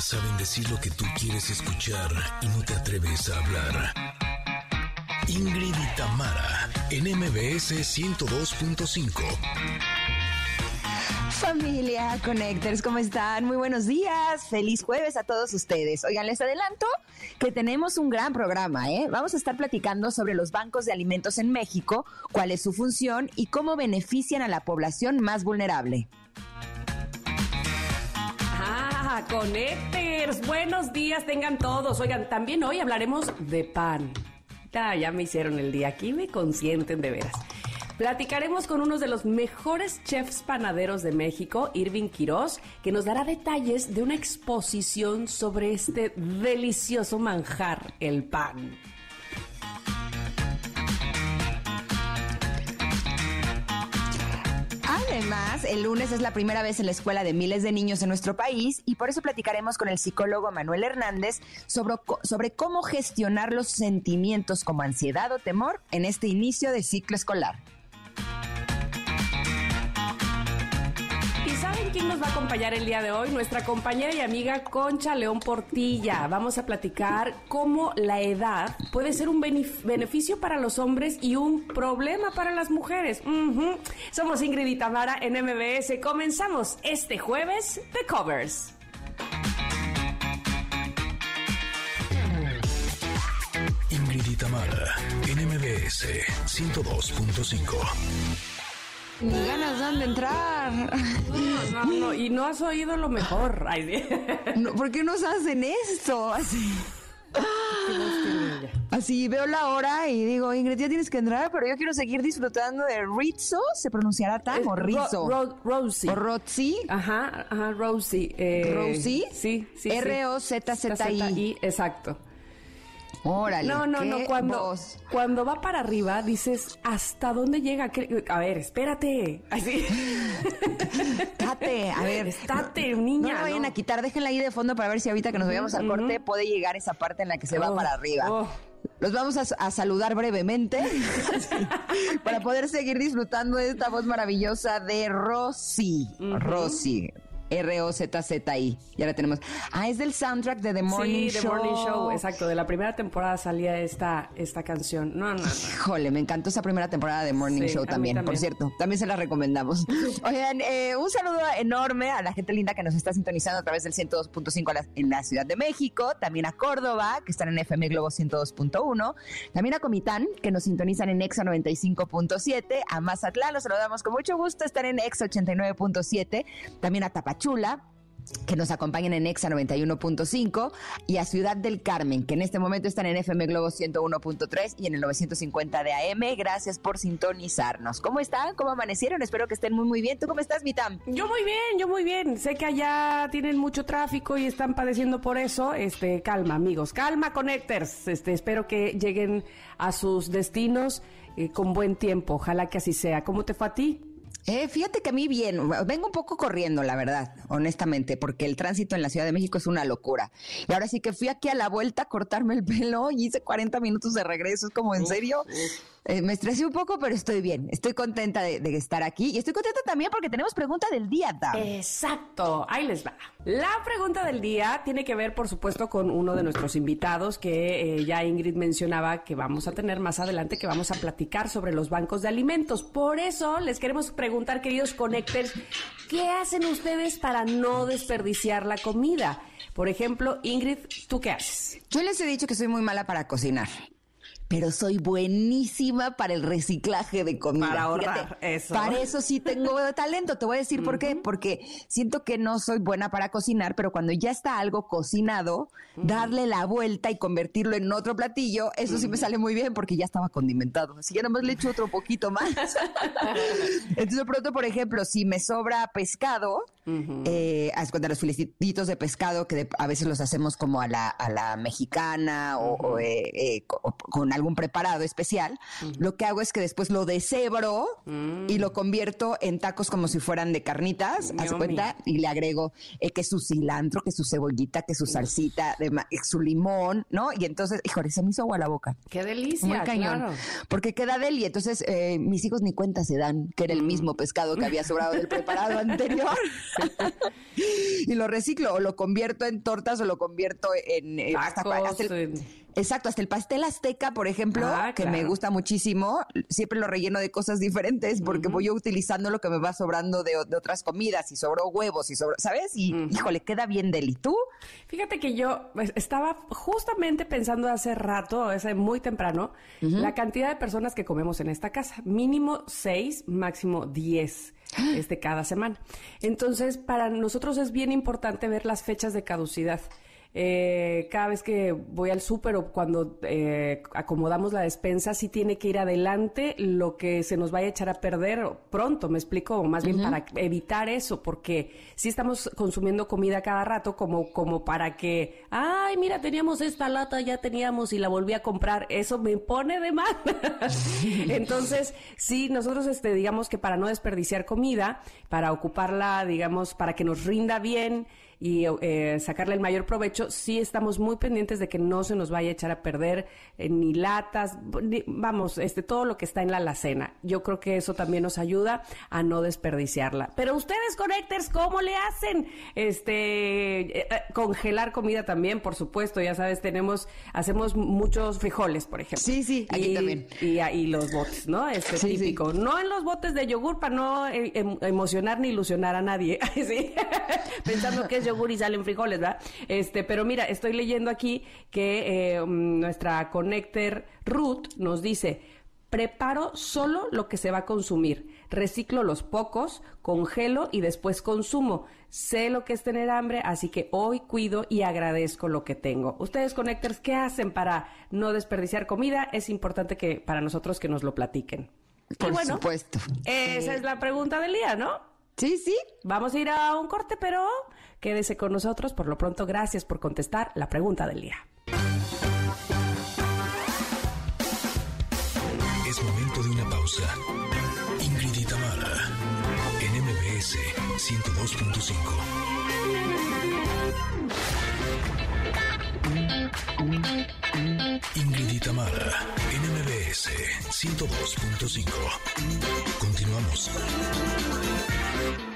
Saben decir lo que tú quieres escuchar y no te atreves a hablar. Ingrid y Tamara, en MBS 102.5. Familia Connectors, ¿cómo están? Muy buenos días. Feliz jueves a todos ustedes. Oigan, les adelanto que tenemos un gran programa, ¿eh? Vamos a estar platicando sobre los bancos de alimentos en México, cuál es su función y cómo benefician a la población más vulnerable. Connectors, buenos días tengan todos. Oigan, también hoy hablaremos de pan. Ya, me hicieron el día aquí, me consienten de veras. Platicaremos con uno de los mejores chefs panaderos de México, Irving Quiroz, que nos dará detalles de una exposición sobre este delicioso manjar, el pan. Además, el lunes es la primera vez en la escuela de miles de niños en nuestro país y por eso platicaremos con el psicólogo Manuel Hernández sobre, sobre cómo gestionar los sentimientos como ansiedad o temor en este inicio de ciclo escolar. Quién nos va a acompañar el día de hoy? Nuestra compañera y amiga Concha León Portilla. Vamos a platicar cómo la edad puede ser un beneficio para los hombres y un problema para las mujeres. Somos Ingrid y Tamara en MBS. Comenzamos este jueves de Covers. Ingrid y Tamara en MBS 102.5. Ni ganas dan de entrar. No, no, y no has oído lo mejor. No, ¿Por qué nos hacen esto? Así. Así veo la hora y digo, Ingrid, ya tienes que entrar, pero yo quiero seguir disfrutando de Rizzo. ¿Se pronunciará tan o Rizzo? Rosie. ¿O Rosie? Ajá, ajá, Rosie. Eh, ¿Rosie? Sí, sí. R-O-Z-Z-I. Exacto. Órale. No, no, no. Cuando, cuando va para arriba, dices, ¿hasta dónde llega? A ver, espérate. Así. Estate, a ver. Estate, niña. No la vayan a quitar, déjenla ahí de fondo para ver si ahorita que nos vayamos al corte puede llegar esa parte en la que se va Oh, para arriba. oh. Los vamos a, a saludar brevemente para poder seguir disfrutando de esta voz maravillosa de Rosy. Rosy. R-O-Z-Z-I. Ya la tenemos. Ah, es del soundtrack de The Morning sí, Show. The Morning Show, exacto. De la primera temporada salía esta, esta canción. No, no, no. Híjole, me encantó esa primera temporada de Morning Sí, Show también, por cierto. También se la recomendamos. Oigan, eh, un saludo enorme a la gente linda que nos está sintonizando a través del 102.5 a la- en la Ciudad de México, también a Córdoba, que están en FM Globo 102.1, también a Comitán, que nos sintonizan en Exa 95.7, a Mazatlán, los saludamos con mucho gusto, están en Exa 89.7, también a Tapachula, que nos acompañan en Exa 91.5 y a Ciudad del Carmen, que en este momento están en FM Globo 101.3 y en el 950 de AM. Gracias por sintonizarnos. ¿Cómo están? ¿Cómo amanecieron? Espero que estén muy muy bien. ¿Tú cómo estás, Mitam? Yo muy bien, yo muy bien. Sé que allá tienen mucho tráfico y están padeciendo por eso. Este, calma, amigos, calma, connectors. Este, espero que lleguen a sus destinos eh, con buen tiempo. Ojalá que así sea. ¿Cómo te fue a ti? Eh, fíjate que a mí bien, vengo un poco corriendo, la verdad, honestamente, porque el tránsito en la Ciudad de México es una locura. Y ahora sí que fui aquí a la vuelta a cortarme el pelo y hice 40 minutos de regreso, es como en serio. Eh, me estresé un poco, pero estoy bien, estoy contenta de, de estar aquí y estoy contenta también porque tenemos pregunta del día. Exacto, ahí les va. La pregunta del día tiene que ver, por supuesto, con uno de nuestros invitados que eh, ya Ingrid mencionaba que vamos a tener más adelante, que vamos a platicar sobre los bancos de alimentos. Por eso les queremos preguntar, queridos connectors, ¿qué hacen ustedes para no desperdiciar la comida? Por ejemplo, Ingrid, ¿tú qué haces? Yo les he dicho que soy muy mala para cocinar. Pero soy buenísima para el reciclaje de comida. Para ahorrar, eso. Para eso sí tengo talento. Te voy a decir por qué. Porque siento que no soy buena para cocinar, pero cuando ya está algo cocinado, darle la vuelta y convertirlo en otro platillo, eso sí me sale muy bien porque ya estaba condimentado. Así que nada más le echo otro poquito más. Entonces, de pronto, por ejemplo, si me sobra pescado, eh, haz cuenta los filetitos de pescado que de- a veces los hacemos como a la, a la mexicana o, o, eh, eh, o con algún preparado especial, lo que hago es que después lo deshebro y lo convierto en tacos como si fueran de carnitas, Yummy. cuenta, y le agrego eh, que su cilantro, que su cebollita, que su salsita, de ma- su limón, ¿no? Y entonces, híjole, se me hizo agua la boca. ¡Qué delicia! Muy cañón. claro. Porque queda deli. Entonces, eh, mis hijos ni cuenta se dan que era el mismo pescado que había sobrado del preparado anterior. y lo reciclo o lo convierto en tortas o lo convierto en... eh, hasta- hasta el- en- Exacto, hasta el pastel azteca, por ejemplo, Ah, que me gusta muchísimo, siempre lo relleno de cosas diferentes porque voy yo utilizando lo que me va sobrando de, de otras comidas y sobró huevos y sobró, ¿sabes? Y híjole, queda bien deli. ¿Tú? Fíjate que yo pues, estaba justamente pensando hace rato, hace muy temprano, la cantidad de personas que comemos en esta casa. Mínimo seis, máximo diez este, cada semana. Entonces, para nosotros es bien importante ver las fechas de caducidad. Eh, cada vez que voy al súper o cuando eh, acomodamos la despensa, sí tiene que ir adelante lo que se nos vaya a echar a perder pronto, me explico, o más bien para evitar eso, porque sí estamos consumiendo comida cada rato como, como para que, ay, mira, teníamos esta lata, ya teníamos y la volví a comprar, eso me pone de mal. Entonces, sí, nosotros, este, digamos que para no desperdiciar comida, para ocuparla, digamos, para que nos rinda bien, y eh, sacarle el mayor provecho, sí estamos muy pendientes de que no se nos vaya a echar a perder eh, ni latas, ni- vamos, este todo lo que está en la alacena. Yo creo que eso también nos ayuda a no desperdiciarla. Pero ustedes, Connectors, ¿cómo le hacen? Este eh, eh, congelar comida también, por supuesto, ya sabes, tenemos hacemos muchos frijoles, por ejemplo. Sí, sí, aquí Y- también. Y, y los botes, ¿no? Este Sí, sí. típico. No en los botes de yogur para no em- emocionar ni ilusionar a nadie. sí. Pensando que es yogur y salen frijoles, ¿verdad? Este, pero mira, estoy leyendo aquí que eh, mm, nuestra connector Ruth nos dice. Preparo solo lo que se va a consumir. Reciclo los pocos, congelo y después consumo. Sé lo que es tener hambre, así que hoy cuido y agradezco lo que tengo. Ustedes, Connectors, ¿qué hacen para no desperdiciar comida? Es importante que para nosotros que nos lo platiquen. Y Por bueno, supuesto. Esa es la pregunta del día, ¿no? Sí, sí. Vamos a ir a un corte, pero quédese con nosotros. Por lo pronto, gracias por contestar la pregunta del día. Es momento de una pausa. Ingrid y Tamara, en MBS 102.5. Ingrid y Tamara, en MBS 102.5. Continuamos.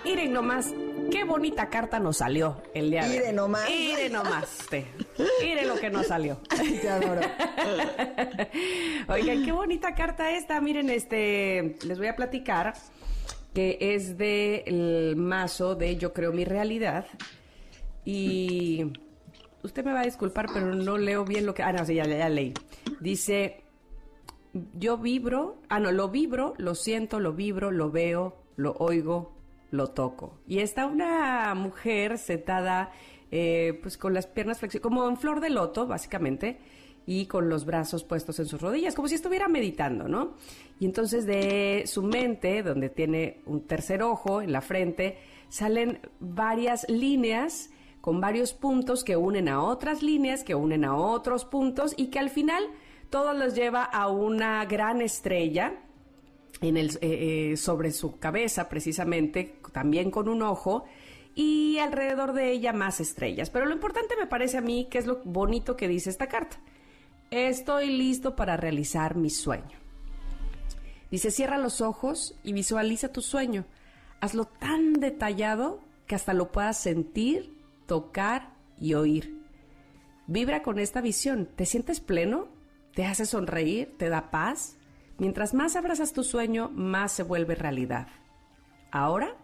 Miren nomás, qué bonita carta nos salió el día de hoy. Miren nomás. Miren nomás. Miren lo que nos salió. Te adoro. Oigan, qué bonita carta esta. Miren, este, les voy a platicar que es del mazo de Yo creo mi realidad. Y usted me va a disculpar, pero no leo bien lo que... Ah, no, sí, ya, ya leí. Dice, yo vibro, ah, no, lo vibro, lo siento, lo vibro, lo veo, lo oigo, lo toco. Y está una mujer sentada, eh, pues con las piernas flexionadas, como en flor de loto, básicamente, y con los brazos puestos en sus rodillas, como si estuviera meditando, ¿no? Y entonces de su mente, donde tiene un tercer ojo en la frente, salen varias líneas con varios puntos que unen a otras líneas, que unen a otros puntos y que al final todo los lleva a una gran estrella eh, eh, sobre su cabeza precisamente, también con un ojo, y alrededor de ella más estrellas. Pero lo importante me parece a mí que es lo bonito que dice esta carta. Estoy listo para realizar mi sueño. Dice, cierra los ojos y visualiza tu sueño. Hazlo tan detallado que hasta lo puedas sentir, tocar y oír. Vibra con esta visión. ¿Te sientes pleno? ¿Te hace sonreír? ¿Te da paz? Mientras más abrazas tu sueño, más se vuelve realidad. Ahora,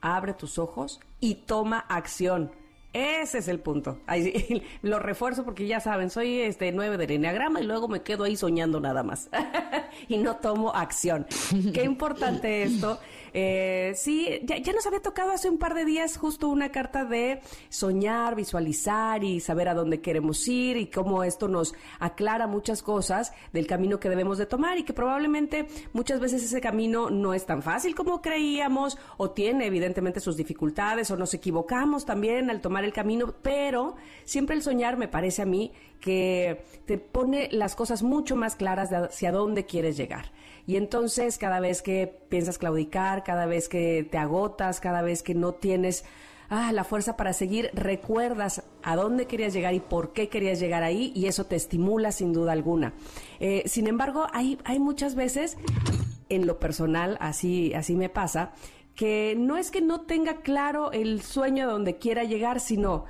abre tus ojos y toma acción. Ese es el punto. Ahí lo refuerzo porque ya saben, soy este 9 del enneagrama y luego me quedo ahí soñando nada más. y no tomo acción. Qué importante esto. Eh, sí, ya, ya nos había tocado hace un par de días justo una carta de soñar, visualizar y saber a dónde queremos ir y cómo esto nos aclara muchas cosas del camino que debemos de tomar y que probablemente muchas veces ese camino no es tan fácil como creíamos o tiene evidentemente sus dificultades o nos equivocamos también al tomar el camino, pero siempre el soñar me parece a mí que te pone las cosas mucho más claras de hacia dónde quieres llegar. Y entonces cada vez que piensas claudicar, cada vez que te agotas, cada vez que no tienes ah, la fuerza para seguir, recuerdas a dónde querías llegar y por qué querías llegar ahí y eso te estimula sin duda alguna. Eh, sin embargo, hay, hay muchas veces, en lo personal, así, así me pasa, que no es que no tenga claro el sueño a donde quiera llegar, sino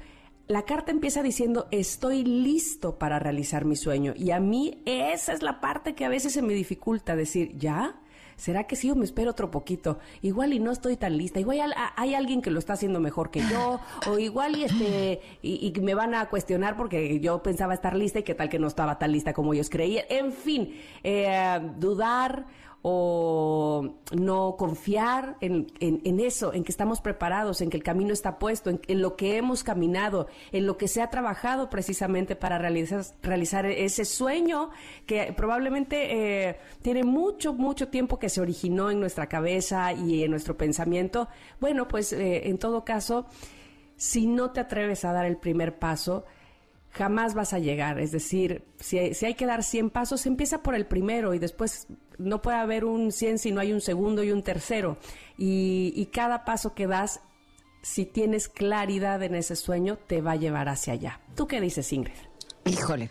la carta empieza diciendo estoy listo para realizar mi sueño y a mí esa es la parte que a veces se me dificulta decir, ¿ya? ¿Será que sí o me espero otro poquito? Igual y no estoy tan lista. Igual hay alguien que lo está haciendo mejor que yo. O igual y este y, me van a cuestionar porque yo pensaba estar lista y qué tal que no estaba tan lista como ellos creían. En fin, eh, dudar o no confiar en, en, eso, en que estamos preparados, en que el camino está puesto, en, lo que hemos caminado, en lo que se ha trabajado precisamente para realizar, ese sueño que probablemente eh, tiene mucho, mucho tiempo que se originó en nuestra cabeza y en nuestro pensamiento. Bueno, pues eh, en todo caso, si no te atreves a dar el primer paso, jamás vas a llegar. Es decir, si hay, si hay que dar 100 pasos, empieza por el primero y después no puede haber un 100 si no hay un segundo y un tercero. Y, cada paso que das, si tienes claridad en ese sueño, te va a llevar hacia allá. ¿Tú qué dices, Ingrid? Híjole.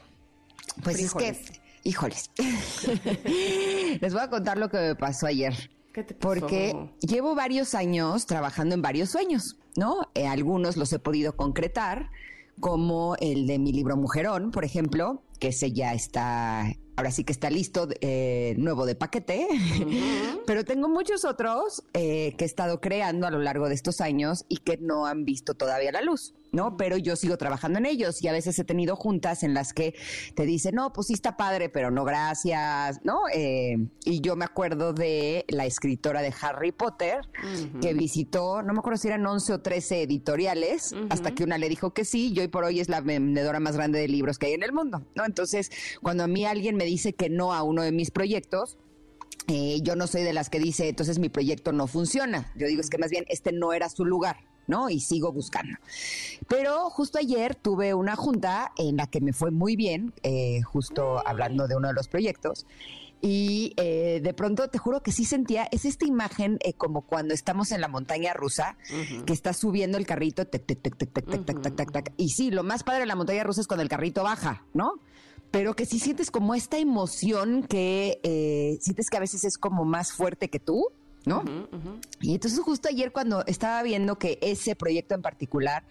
Pues es que, híjoles. Les voy a contar lo que me pasó ayer. ¿Qué te pasó? Porque llevo varios años trabajando en varios sueños, ¿no? Eh, algunos los he podido concretar, como el de mi libro Mujerón, por ejemplo, que ese ya está ahora sí que está listo, eh, nuevo de paquete, pero tengo muchos otros eh, que he estado creando a lo largo de estos años y que no han visto todavía la luz. ¿No? Pero yo sigo trabajando en ellos y a veces he tenido juntas en las que te dicen, no, pues sí está padre, pero no gracias, ¿no? Eh, y yo me acuerdo de la escritora de Harry Potter que visitó, no me acuerdo si eran 11 o 13 editoriales, hasta que una le dijo que sí, y hoy por hoy es la vendedora más grande de libros que hay en el mundo, ¿no? Entonces, cuando a mí alguien me dice que no a uno de mis proyectos, eh, yo no soy de las que dice, entonces mi proyecto no funciona. Yo digo, es que más bien este no era su lugar. ¿No? Y sigo buscando. Pero justo ayer tuve una junta en la que me fue muy bien, eh, justo hablando de uno de los proyectos. Y eh, de pronto te juro que sí sentía, es esta imagen eh, como cuando estamos en la montaña rusa, que está subiendo el carrito, y sí, lo más padre de la montaña rusa es cuando el carrito baja, ¿no? Pero que sí sientes como esta emoción que sientes que a veces es como más fuerte que tú, ¿no? Y entonces justo ayer cuando estaba viendo que ese proyecto en particular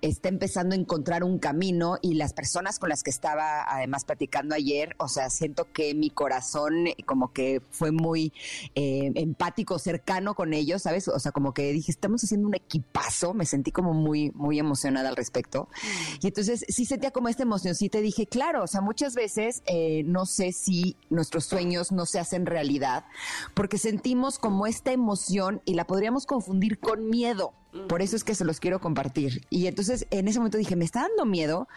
está empezando a encontrar un camino y las personas con las que estaba además platicando ayer, o sea, siento que mi corazón como que fue muy eh, empático, cercano con ellos, ¿sabes? O sea, como que dije, estamos haciendo un equipazo, me sentí como muy, muy emocionada al respecto. Y entonces sí sentía como esta emocioncita y dije, claro, o sea, muchas veces eh, no sé si nuestros sueños no se hacen realidad porque sentimos como este esta emoción y la podríamos confundir con miedo. Por eso es que se los quiero compartir. Y entonces en ese momento dije, ¿me está dando miedo?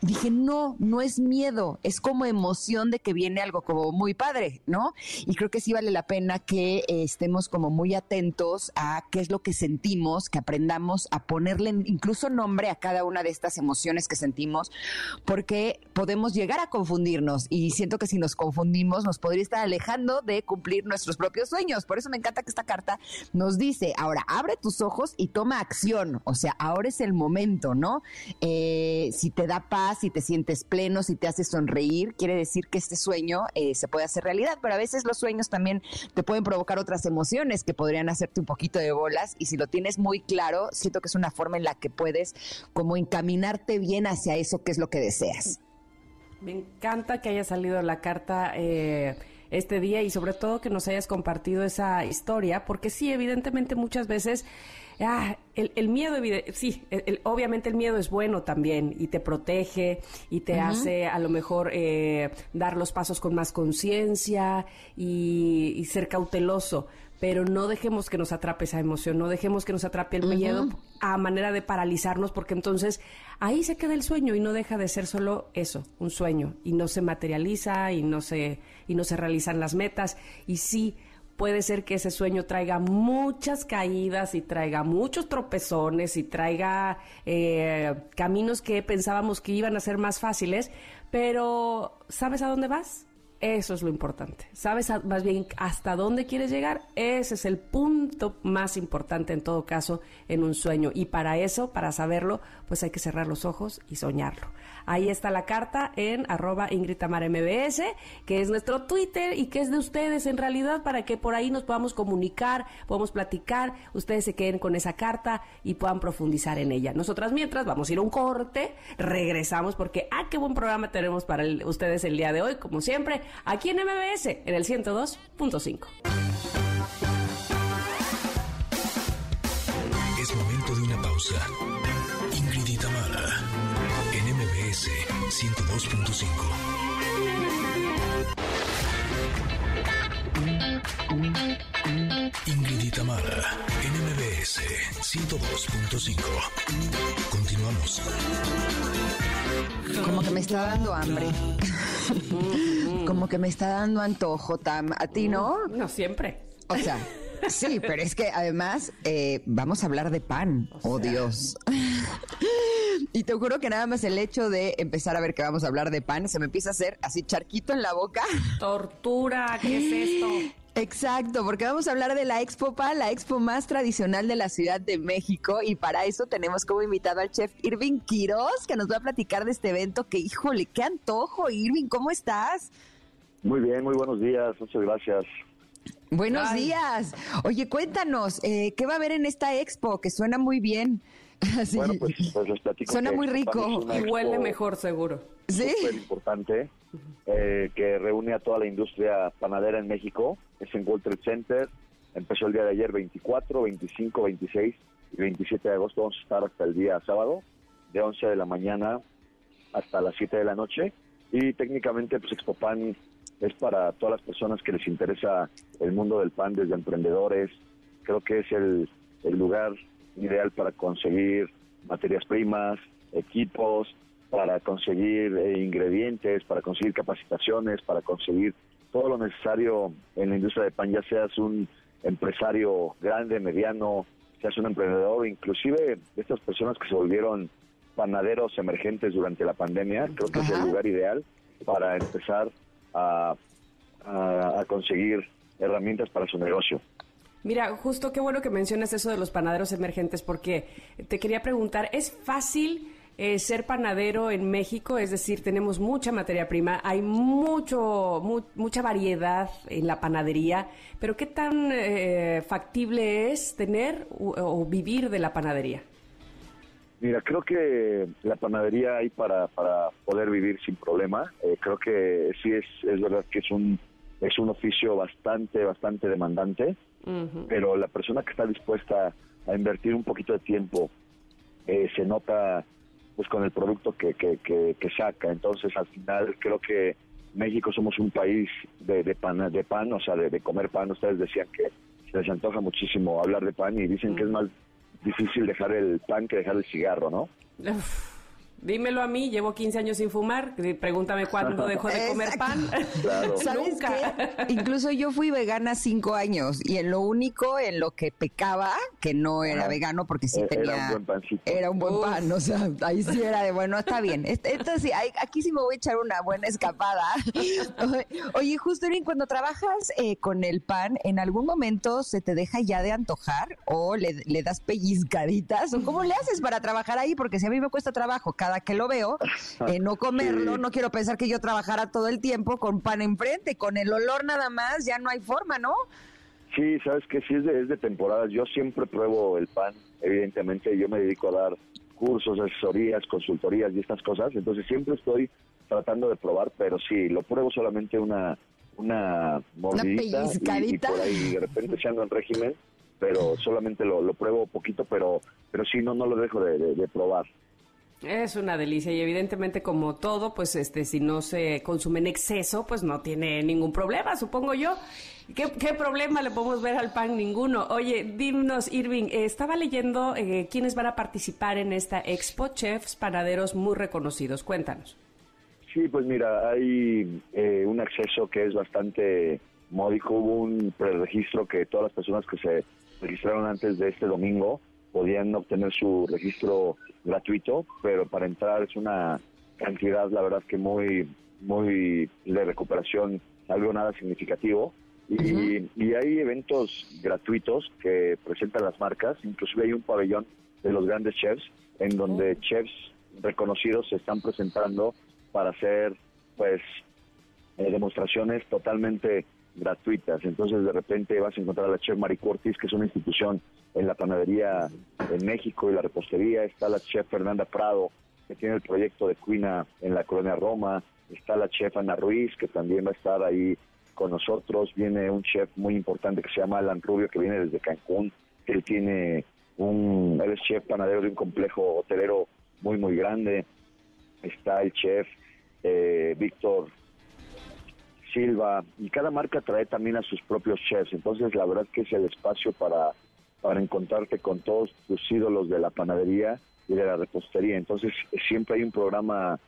dije, no, no es miedo, es como emoción de que viene algo como muy padre, ¿no? Y creo que sí vale la pena que eh, estemos como muy atentos a qué es lo que sentimos, que aprendamos a ponerle incluso nombre a cada una de estas emociones que sentimos, porque podemos llegar a confundirnos y siento que si nos confundimos nos podría estar alejando de cumplir nuestros propios sueños. Por eso me encanta que esta carta nos dice, ahora abre tus ojos y toma acción, o sea, ahora es el momento, ¿no? Eh, si te da paz, si te sientes pleno, si te hace sonreír, quiere decir que este sueño eh, se puede hacer realidad, pero a veces los sueños también te pueden provocar otras emociones que podrían hacerte un poquito de bolas y si lo tienes muy claro, siento que es una forma en la que puedes como encaminarte bien hacia eso que es lo que deseas. Me encanta que haya salido la carta. Eh este día y sobre todo que nos hayas compartido esa historia, porque sí, evidentemente muchas veces ah, el, miedo, sí, obviamente el miedo es bueno también y te protege y te hace a lo mejor eh, dar los pasos con más conciencia y, ser cauteloso. Pero no dejemos que nos atrape esa emoción, no dejemos que nos atrape el miedo a manera de paralizarnos, porque entonces ahí se queda el sueño y no deja de ser solo eso, un sueño, y no se materializa y no se, y no se realizan las metas, y sí puede ser que ese sueño traiga muchas caídas y traiga muchos tropezones y traiga eh, caminos que pensábamos que iban a ser más fáciles, pero ¿sabes a dónde vas? Eso es lo importante. ¿Sabes más bien hasta dónde quieres llegar? Ese es el punto más importante en todo caso en un sueño. Y para eso, para saberlo, pues hay que cerrar los ojos y soñarlo. Ahí está la carta en arroba MBS, que es nuestro Twitter y que es de ustedes en realidad para que por ahí nos podamos comunicar, podamos platicar, ustedes se queden con esa carta y puedan profundizar en ella. Nosotras mientras vamos a ir a un corte, regresamos porque, ah, qué buen programa tenemos para ustedes el día de hoy, como siempre aquí en MBS, en el 102.5. Es momento de una pausa. 102.5. Ingrid y Tamara, en MBS 102.5. Continuamos. Como que me está dando hambre. Como que me está dando antojo, Tam. ¿A ti no? No, siempre. O sea, sí, pero es que además eh, vamos a hablar de pan. oh, Dios. Y te juro que nada más el hecho de empezar a ver que vamos a hablar de pan se me empieza a hacer así charquito en la boca. Tortura, ¿qué es esto? Exacto, porque vamos a hablar de la Expo Pan, la expo más tradicional de la Ciudad de México y para eso tenemos como invitado al chef Irving Quiroz que nos va a platicar de este evento que híjole, qué antojo, Irving, ¿cómo estás? Muy bien, muy buenos días, muchas gracias. Buenos días. Oye, cuéntanos, eh, ¿qué va a haber en esta expo? Que suena muy bien. Bueno, pues, pues, les platico. Suena muy rico. Y huele mejor, seguro. Sí. Súper importante, eh, que reúne a toda la industria panadera en México. Es en World Trade Center. Empezó el día de ayer, 24, 25, 26 y 27 de agosto. Vamos a estar hasta el día sábado, de 11 de la mañana hasta las 7 de la noche. Y técnicamente, pues Expo Pan es para todas las personas que les interesa el mundo del pan, desde emprendedores. Creo que es el, el lugar ideal para conseguir materias primas, equipos, para conseguir eh, ingredientes, para conseguir capacitaciones, para conseguir todo lo necesario en la industria de pan, ya seas un empresario grande, mediano, seas un emprendedor, inclusive estas personas que se volvieron panaderos emergentes durante la pandemia, creo que es el lugar ideal para empezar a, a conseguir herramientas para su negocio. Mira, justo qué bueno que mencionas eso de los panaderos emergentes, porque te quería preguntar, ¿es fácil eh, ser panadero en México? Es decir, tenemos mucha materia prima, hay mucho, mucha variedad en la panadería, pero ¿qué tan eh, factible es tener o, vivir de la panadería? Mira, creo que la panadería hay para, para poder vivir sin problema. Eh, creo que sí es, es verdad que es un, es un oficio bastante, bastante demandante pero la persona que está dispuesta a invertir un poquito de tiempo eh, se nota pues con el producto que, que, que, saca. Entonces al final creo que México somos un país de, de pan, de pan, o sea, de, comer pan. Ustedes decían que se les antoja muchísimo hablar de pan y dicen que es más difícil dejar el pan que dejar el cigarro, ¿no? Dímelo a mí, llevo 15 años sin fumar, pregúntame cuándo dejo de comer pan. ¿Sabes Incluso yo fui vegana cinco años y en lo único en lo que pecaba, que no era vegano porque sí tenía... Era un buen pancito. Era un buen pan, o sea, ahí sí era de, bueno, está bien. Esto, sí, aquí sí me voy a echar una buena escapada. Oye, justo cuando trabajas eh, con el pan, ¿en algún momento se te deja ya de antojar o le, le das pellizcaditas? ¿O cómo le haces para trabajar ahí? Porque si a mí me cuesta trabajo cada que lo veo, eh, no comerlo, no quiero pensar que yo trabajara todo el tiempo con pan enfrente, con el olor nada más, ya no hay forma, ¿no? Sí, sabes que sí es de, es de temporadas. Yo siempre pruebo el pan, evidentemente. Yo me dedico a dar cursos, asesorías, consultorías y estas cosas. Entonces siempre estoy tratando de probar, pero sí, lo pruebo solamente una una mordidita y, por ahí de repente se ando en régimen, pero solamente lo, lo pruebo poquito, pero pero sí, no, no lo dejo de probar. Es una delicia y evidentemente como todo, pues este si no se consume en exceso, pues no tiene ningún problema, supongo yo. ¿Qué, problema le podemos ver al pan? Ninguno. Oye, dinos, Irving, estaba leyendo eh, quiénes van a participar en esta expo, chefs, panaderos muy reconocidos. Cuéntanos. Sí, pues mira, hay eh, un acceso que es bastante módico. Hubo un preregistro que todas las personas que se registraron antes de este domingo podían obtener su registro gratuito, pero para entrar es una cantidad, la verdad que muy, muy de recuperación algo nada significativo. Y, y hay eventos gratuitos que presentan las marcas, inclusive hay un pabellón de los grandes chefs, en donde chefs reconocidos se están presentando para hacer pues eh, demostraciones totalmente gratuitas. Entonces de repente vas a encontrar a la chef Mari Cortis, que es una institución en la panadería en México y la repostería. Está la chef Fernanda Prado, que tiene el proyecto de Cuina en la colonia Roma. Está la chef Ana Ruiz, que también va a estar ahí con nosotros. Viene un chef muy importante que se llama Alan Rubio, que viene desde Cancún. Él tiene un, él es chef panadero de un complejo hotelero muy, muy grande. Está el chef eh, Víctor Silva, y cada marca trae también a sus propios chefs. Entonces, la verdad que es el espacio para, para encontrarte con todos tus ídolos de la panadería y de la repostería. Entonces, siempre hay un programa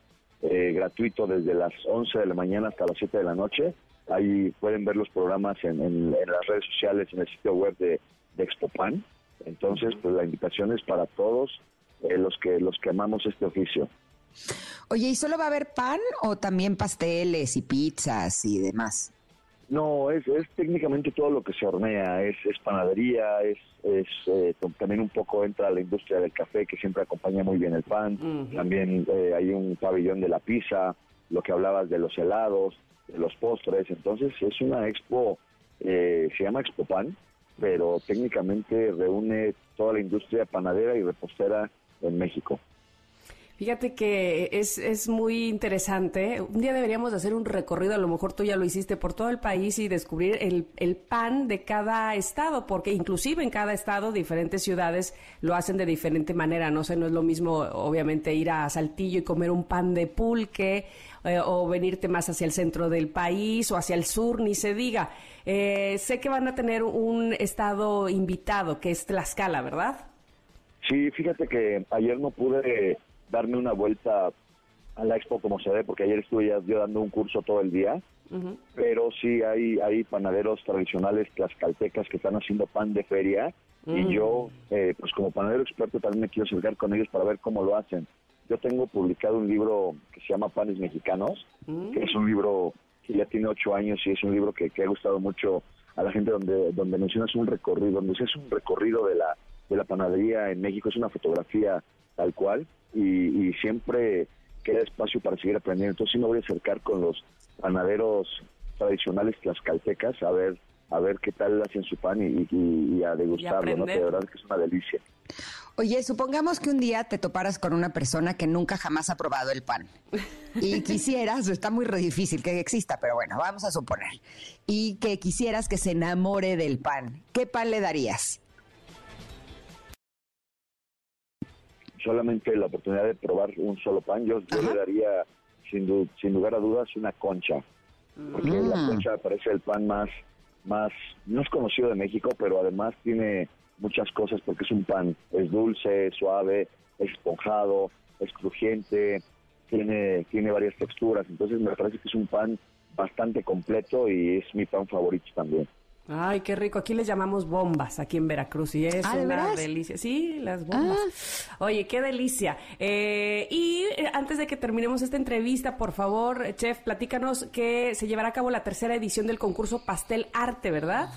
eh, gratuito desde las 11 de la mañana hasta las 7 de la noche. Ahí pueden ver los programas en, en, las redes sociales, en el sitio web de, de Expopan. Entonces, pues la invitación es para todos eh, los que los que amamos este oficio. Oye, ¿y solo va a haber pan o también pasteles y pizzas y demás? No, es, es técnicamente todo lo que se hornea, es, es panadería, es, es eh, también un poco entra la industria del café que siempre acompaña muy bien el pan, también eh, hay un pabellón de la pizza, lo que hablabas de los helados, de los postres, entonces es una expo, eh, se llama Expo Pan, pero técnicamente reúne toda la industria panadera y repostera en México. Fíjate que es, es muy interesante. Un día deberíamos hacer un recorrido, a lo mejor tú ya lo hiciste, por todo el país y descubrir el, el pan de cada estado, porque inclusive en cada estado, diferentes ciudades lo hacen de diferente manera. No sé, no es lo mismo, obviamente, ir a Saltillo y comer un pan de pulque eh, o venirte más hacia el centro del país o hacia el sur, ni se diga. Eh, sé que van a tener un estado invitado, que es Tlaxcala, ¿verdad? Sí, fíjate que ayer no pude darme una vuelta a la expo como se ve, porque ayer estuve ya yo dando un curso todo el día, pero sí hay, hay panaderos tradicionales tlaxcaltecas que están haciendo pan de feria. Y yo, eh, pues como panadero experto también me quiero acercar con ellos para ver cómo lo hacen. Yo tengo publicado un libro que se llama Panes Mexicanos, que es un libro que ya tiene ocho años y es un libro que, que ha gustado mucho a la gente donde donde mencionas un recorrido, donde es un recorrido de la de la panadería en México, es una fotografía tal cual y, siempre queda espacio para seguir aprendiendo. Entonces sí me voy a acercar con los panaderos tradicionales tlaxcaltecas a ver a ver qué tal hacen su pan y, a degustarlo, ¿no? Que de verdad que es una delicia. Oye, supongamos que un día te toparas con una persona que nunca jamás ha probado el pan y quisieras, está muy difícil que exista, pero bueno, vamos a suponer, y que quisieras que se enamore del pan, ¿qué pan le darías? Solamente la oportunidad de probar un solo pan, yo, le daría sin, sin lugar a dudas una concha, porque la mm. concha parece el pan más, más, no es conocido de México, pero además tiene muchas cosas porque es un pan, es dulce, suave, es esponjado, es crujiente, tiene, tiene varias texturas, entonces me parece que es un pan bastante completo y es mi pan favorito también. Ay, qué rico. Aquí les llamamos bombas, aquí en Veracruz. Y es ah, una delicia. Sí, las bombas. Ah. Oye, qué delicia. Eh, y eh, antes de que terminemos esta entrevista, por favor, chef, platícanos que se llevará a cabo la tercera edición del concurso Pastel Arte, ¿verdad?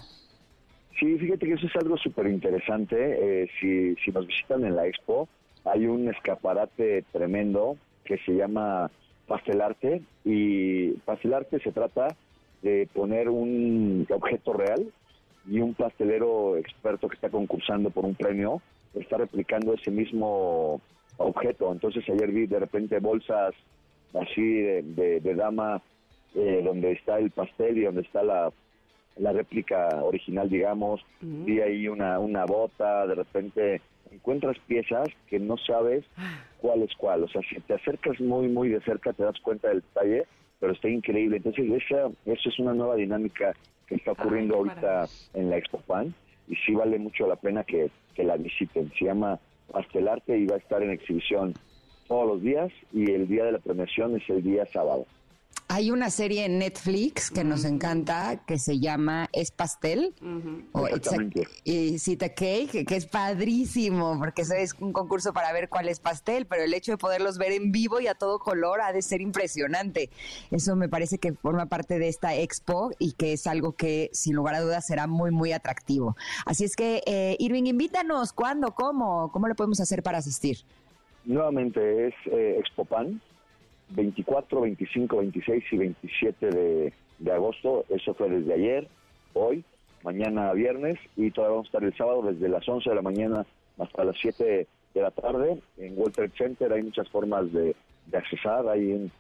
Sí, fíjate que eso es algo súper interesante. Eh, si, si nos visitan en la expo, hay un escaparate tremendo que se llama Pastel Arte. Y Pastel Arte se trata de poner un objeto real y un pastelero experto que está concursando por un premio está replicando ese mismo objeto. Entonces ayer vi de repente bolsas así de, de, dama eh, donde está el pastel y donde está la, la réplica original, digamos. Vi ahí una, una bota, de repente encuentras piezas que no sabes ah. cuál es cuál. O sea, si te acercas muy, muy de cerca te das cuenta del detalle pero está increíble. Entonces, esa, eso es una nueva dinámica que está ocurriendo ahorita en la Expo Pan y sí vale mucho la pena que, la visiten. Se llama Pastelarte y va a estar en exhibición todos los días y el día de la premiación es el día sábado. Hay una serie en Netflix que nos encanta que se llama Es Pastel o Exactamente. y Cita Cake, que es padrísimo porque eso es un concurso para ver cuál es pastel, pero el hecho de poderlos ver en vivo y a todo color ha de ser impresionante. Eso me parece que forma parte de esta expo y que es algo que sin lugar a dudas será muy, muy atractivo. Así es que, eh, Irving, invítanos. ¿Cuándo? ¿Cómo? ¿Cómo le podemos hacer para asistir? Nuevamente es eh, Expopan, 24, 25, 26 y 27 de, de agosto. Eso fue desde ayer, hoy, mañana viernes y todavía vamos a estar el sábado desde las 11 de la mañana hasta las 7 de la tarde. En World Trade Center hay muchas formas de, de accesar, hay un,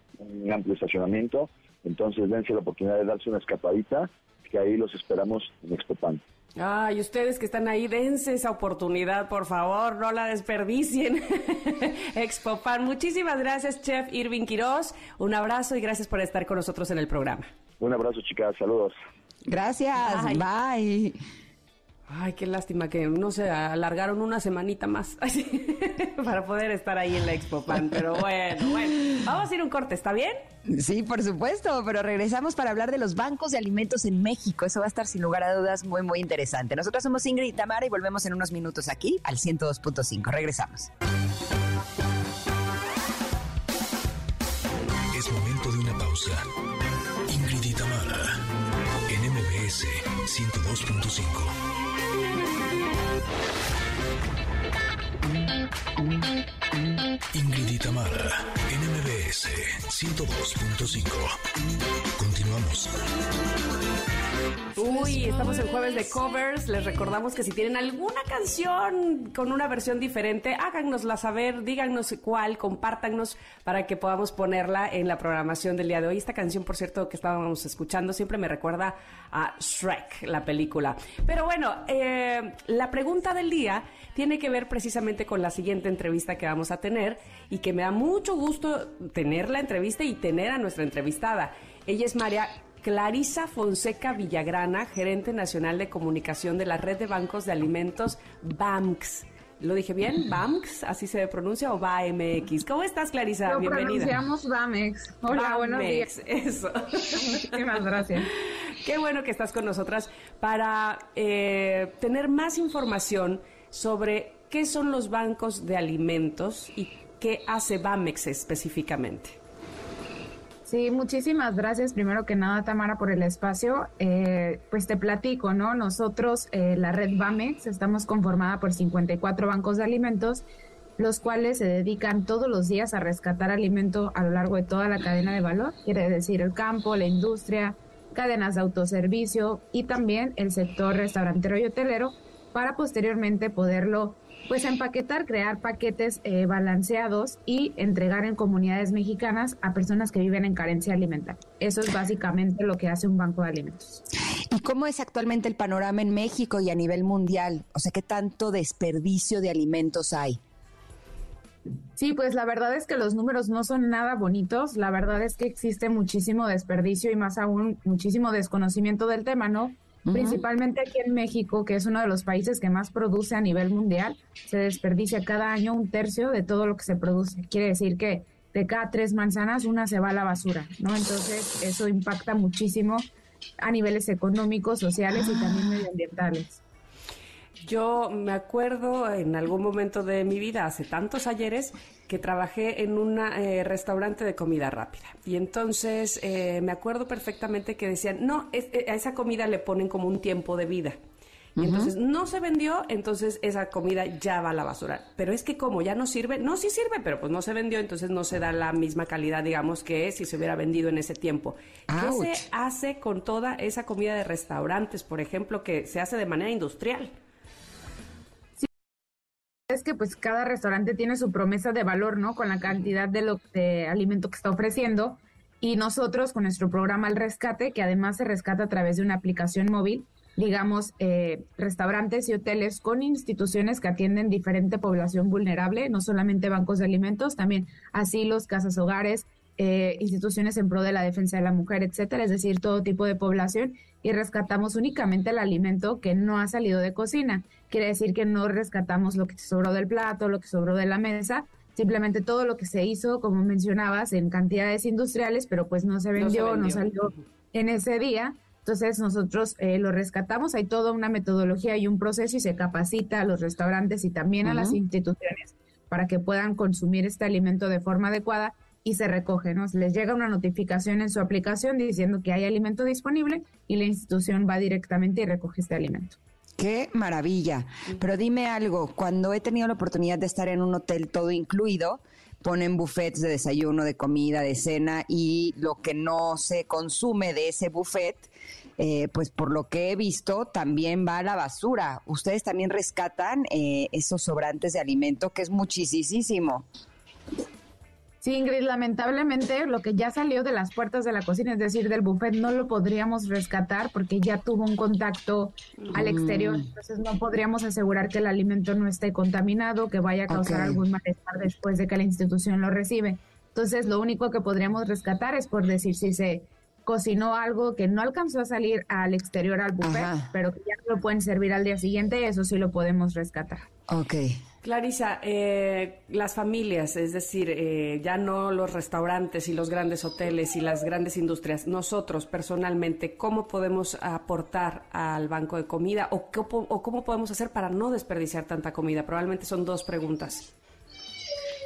amplio estacionamiento. Entonces dense la oportunidad de darse una escapadita, que ahí los esperamos en Expopan. Ay, ustedes que están ahí, dense esa oportunidad, por favor, no la desperdicien. Expopan. Muchísimas gracias, Chef Irving Quiroz. Un abrazo y gracias por estar con nosotros en el programa. Un abrazo, chicas. Saludos. Gracias. Bye. Bye. Ay, qué lástima que no se alargaron una semanita más para poder estar ahí en la Expopan. Pero bueno, bueno. Vamos a ir un corte, ¿está bien? Sí, por supuesto, pero regresamos para hablar de los bancos de alimentos en México. Eso va a estar sin lugar a dudas muy, muy interesante. Nosotros somos Ingrid y Tamara y volvemos en unos minutos aquí al 102.5. Regresamos. Ingrid y Tamara, en MBS 102.5. Continuamos. Uy, estamos en jueves de covers. Les recordamos que si tienen alguna canción con una versión diferente, háganosla saber, díganos cuál, compártanos para que podamos ponerla en la programación del día de hoy. Esta canción, por cierto, que estábamos escuchando, siempre me recuerda a Shrek, la película. Pero bueno, eh, la pregunta del día tiene que ver precisamente con la siguiente entrevista que vamos a tener y que me da mucho gusto tener la entrevista y tener a nuestra entrevistada. Ella es María Clarisa Fonseca Villagrana, gerente nacional de comunicación de la red de bancos de alimentos BAMX. ¿Lo dije bien? ¿BAMX? ¿Así se pronuncia o BAMX? ¿Cómo estás, Clarisa? Lo Bienvenida. pronunciamos Bamex. Hola, buenos días. Eso. Muchísimas gracias. Qué bueno que estás con nosotras para eh, tener más información sobre qué son los bancos de alimentos y qué hace BAMEX específicamente. Sí, muchísimas gracias. Primero que nada, Tamara, por el espacio. Eh, pues te platico, ¿no? Nosotros, eh, la red BAMEX, estamos conformada por 54 bancos de alimentos, los cuales se dedican todos los días a rescatar alimento a lo largo de toda la cadena de valor, quiere decir el campo, la industria, cadenas de autoservicio y también el sector restaurantero y hotelero, para posteriormente poderlo pues empaquetar, crear paquetes eh, balanceados y entregar en comunidades mexicanas a personas que viven en carencia alimentaria. Eso es básicamente lo que hace un banco de alimentos. ¿Y cómo es actualmente el panorama en México y a nivel mundial? O sea, ¿qué tanto desperdicio de alimentos hay? Sí, pues la verdad es que los números no son nada bonitos. La verdad es que existe muchísimo desperdicio y más aún muchísimo desconocimiento del tema, ¿no? Principalmente aquí en México, que es uno de los países que más produce a nivel mundial, se desperdicia cada año un tercio de todo lo que se produce. Quiere decir que de cada tres manzanas, una se va a la basura, ¿no? Entonces, eso impacta muchísimo a niveles económicos, sociales y también medioambientales. Yo me acuerdo en algún momento de mi vida, hace tantos ayeres, que trabajé en un restaurante de comida rápida. Y entonces eh, me acuerdo perfectamente que decían, no, es, eh, a esa comida le ponen como un tiempo de vida. Y entonces no se vendió, entonces esa comida ya va a la basura. Pero es que como ya no sirve, no sí sirve, pero pues no se vendió, entonces no se da la misma calidad, digamos, que si se hubiera vendido en ese tiempo. ¿Qué se hace con toda esa comida de restaurantes, por ejemplo, que se hace de manera industrial? Es que pues cada restaurante tiene su promesa de valor, ¿no? Con la cantidad de, lo, de alimento que está ofreciendo. Y nosotros con nuestro programa El Rescate, que además se rescata a través de una aplicación móvil, digamos, eh, restaurantes y hoteles con instituciones que atienden diferente población vulnerable, no solamente bancos de alimentos, también asilos, casas hogares, eh, instituciones en pro de la defensa de la mujer, etcétera, es decir, todo tipo de población, y rescatamos únicamente el alimento que no ha salido de cocina. Quiere decir que no rescatamos lo que sobró del plato, lo que sobró de la mesa, simplemente todo lo que se hizo, como mencionabas, en cantidades industriales, pero pues no se vendió, no, salió en ese día. Entonces nosotros eh, lo rescatamos, hay toda una metodología y un proceso y se capacita a los restaurantes y también a las instituciones para que puedan consumir este alimento de forma adecuada y se recoge, ¿no? Les llega una notificación en su aplicación diciendo que hay alimento disponible y la institución va directamente y recoge este alimento. Qué maravilla. Pero dime algo, cuando he tenido la oportunidad de estar en un hotel todo incluido, ponen buffets de desayuno, de comida, de cena y lo que no se consume de ese buffet, eh, pues por lo que he visto, también va a la basura. Ustedes también rescatan eh, esos sobrantes de alimento, que es muchísimo. Sí, Ingrid, lamentablemente lo que ya salió de las puertas de la cocina, es decir, del buffet, no lo podríamos rescatar porque ya tuvo un contacto al exterior. Entonces no podríamos asegurar que el alimento no esté contaminado, que vaya a causar algún malestar después de que la institución lo recibe. Entonces lo único que podríamos rescatar es por decir si se cocinó algo que no alcanzó a salir al exterior al buffet, pero que ya lo pueden servir al día siguiente, eso sí lo podemos rescatar. Ok. Clarisa, eh, las familias, es decir, eh, ya no los restaurantes y los grandes hoteles y las grandes industrias, nosotros personalmente, ¿cómo podemos aportar al banco de comida o, o cómo podemos hacer para no desperdiciar tanta comida? Probablemente son dos preguntas.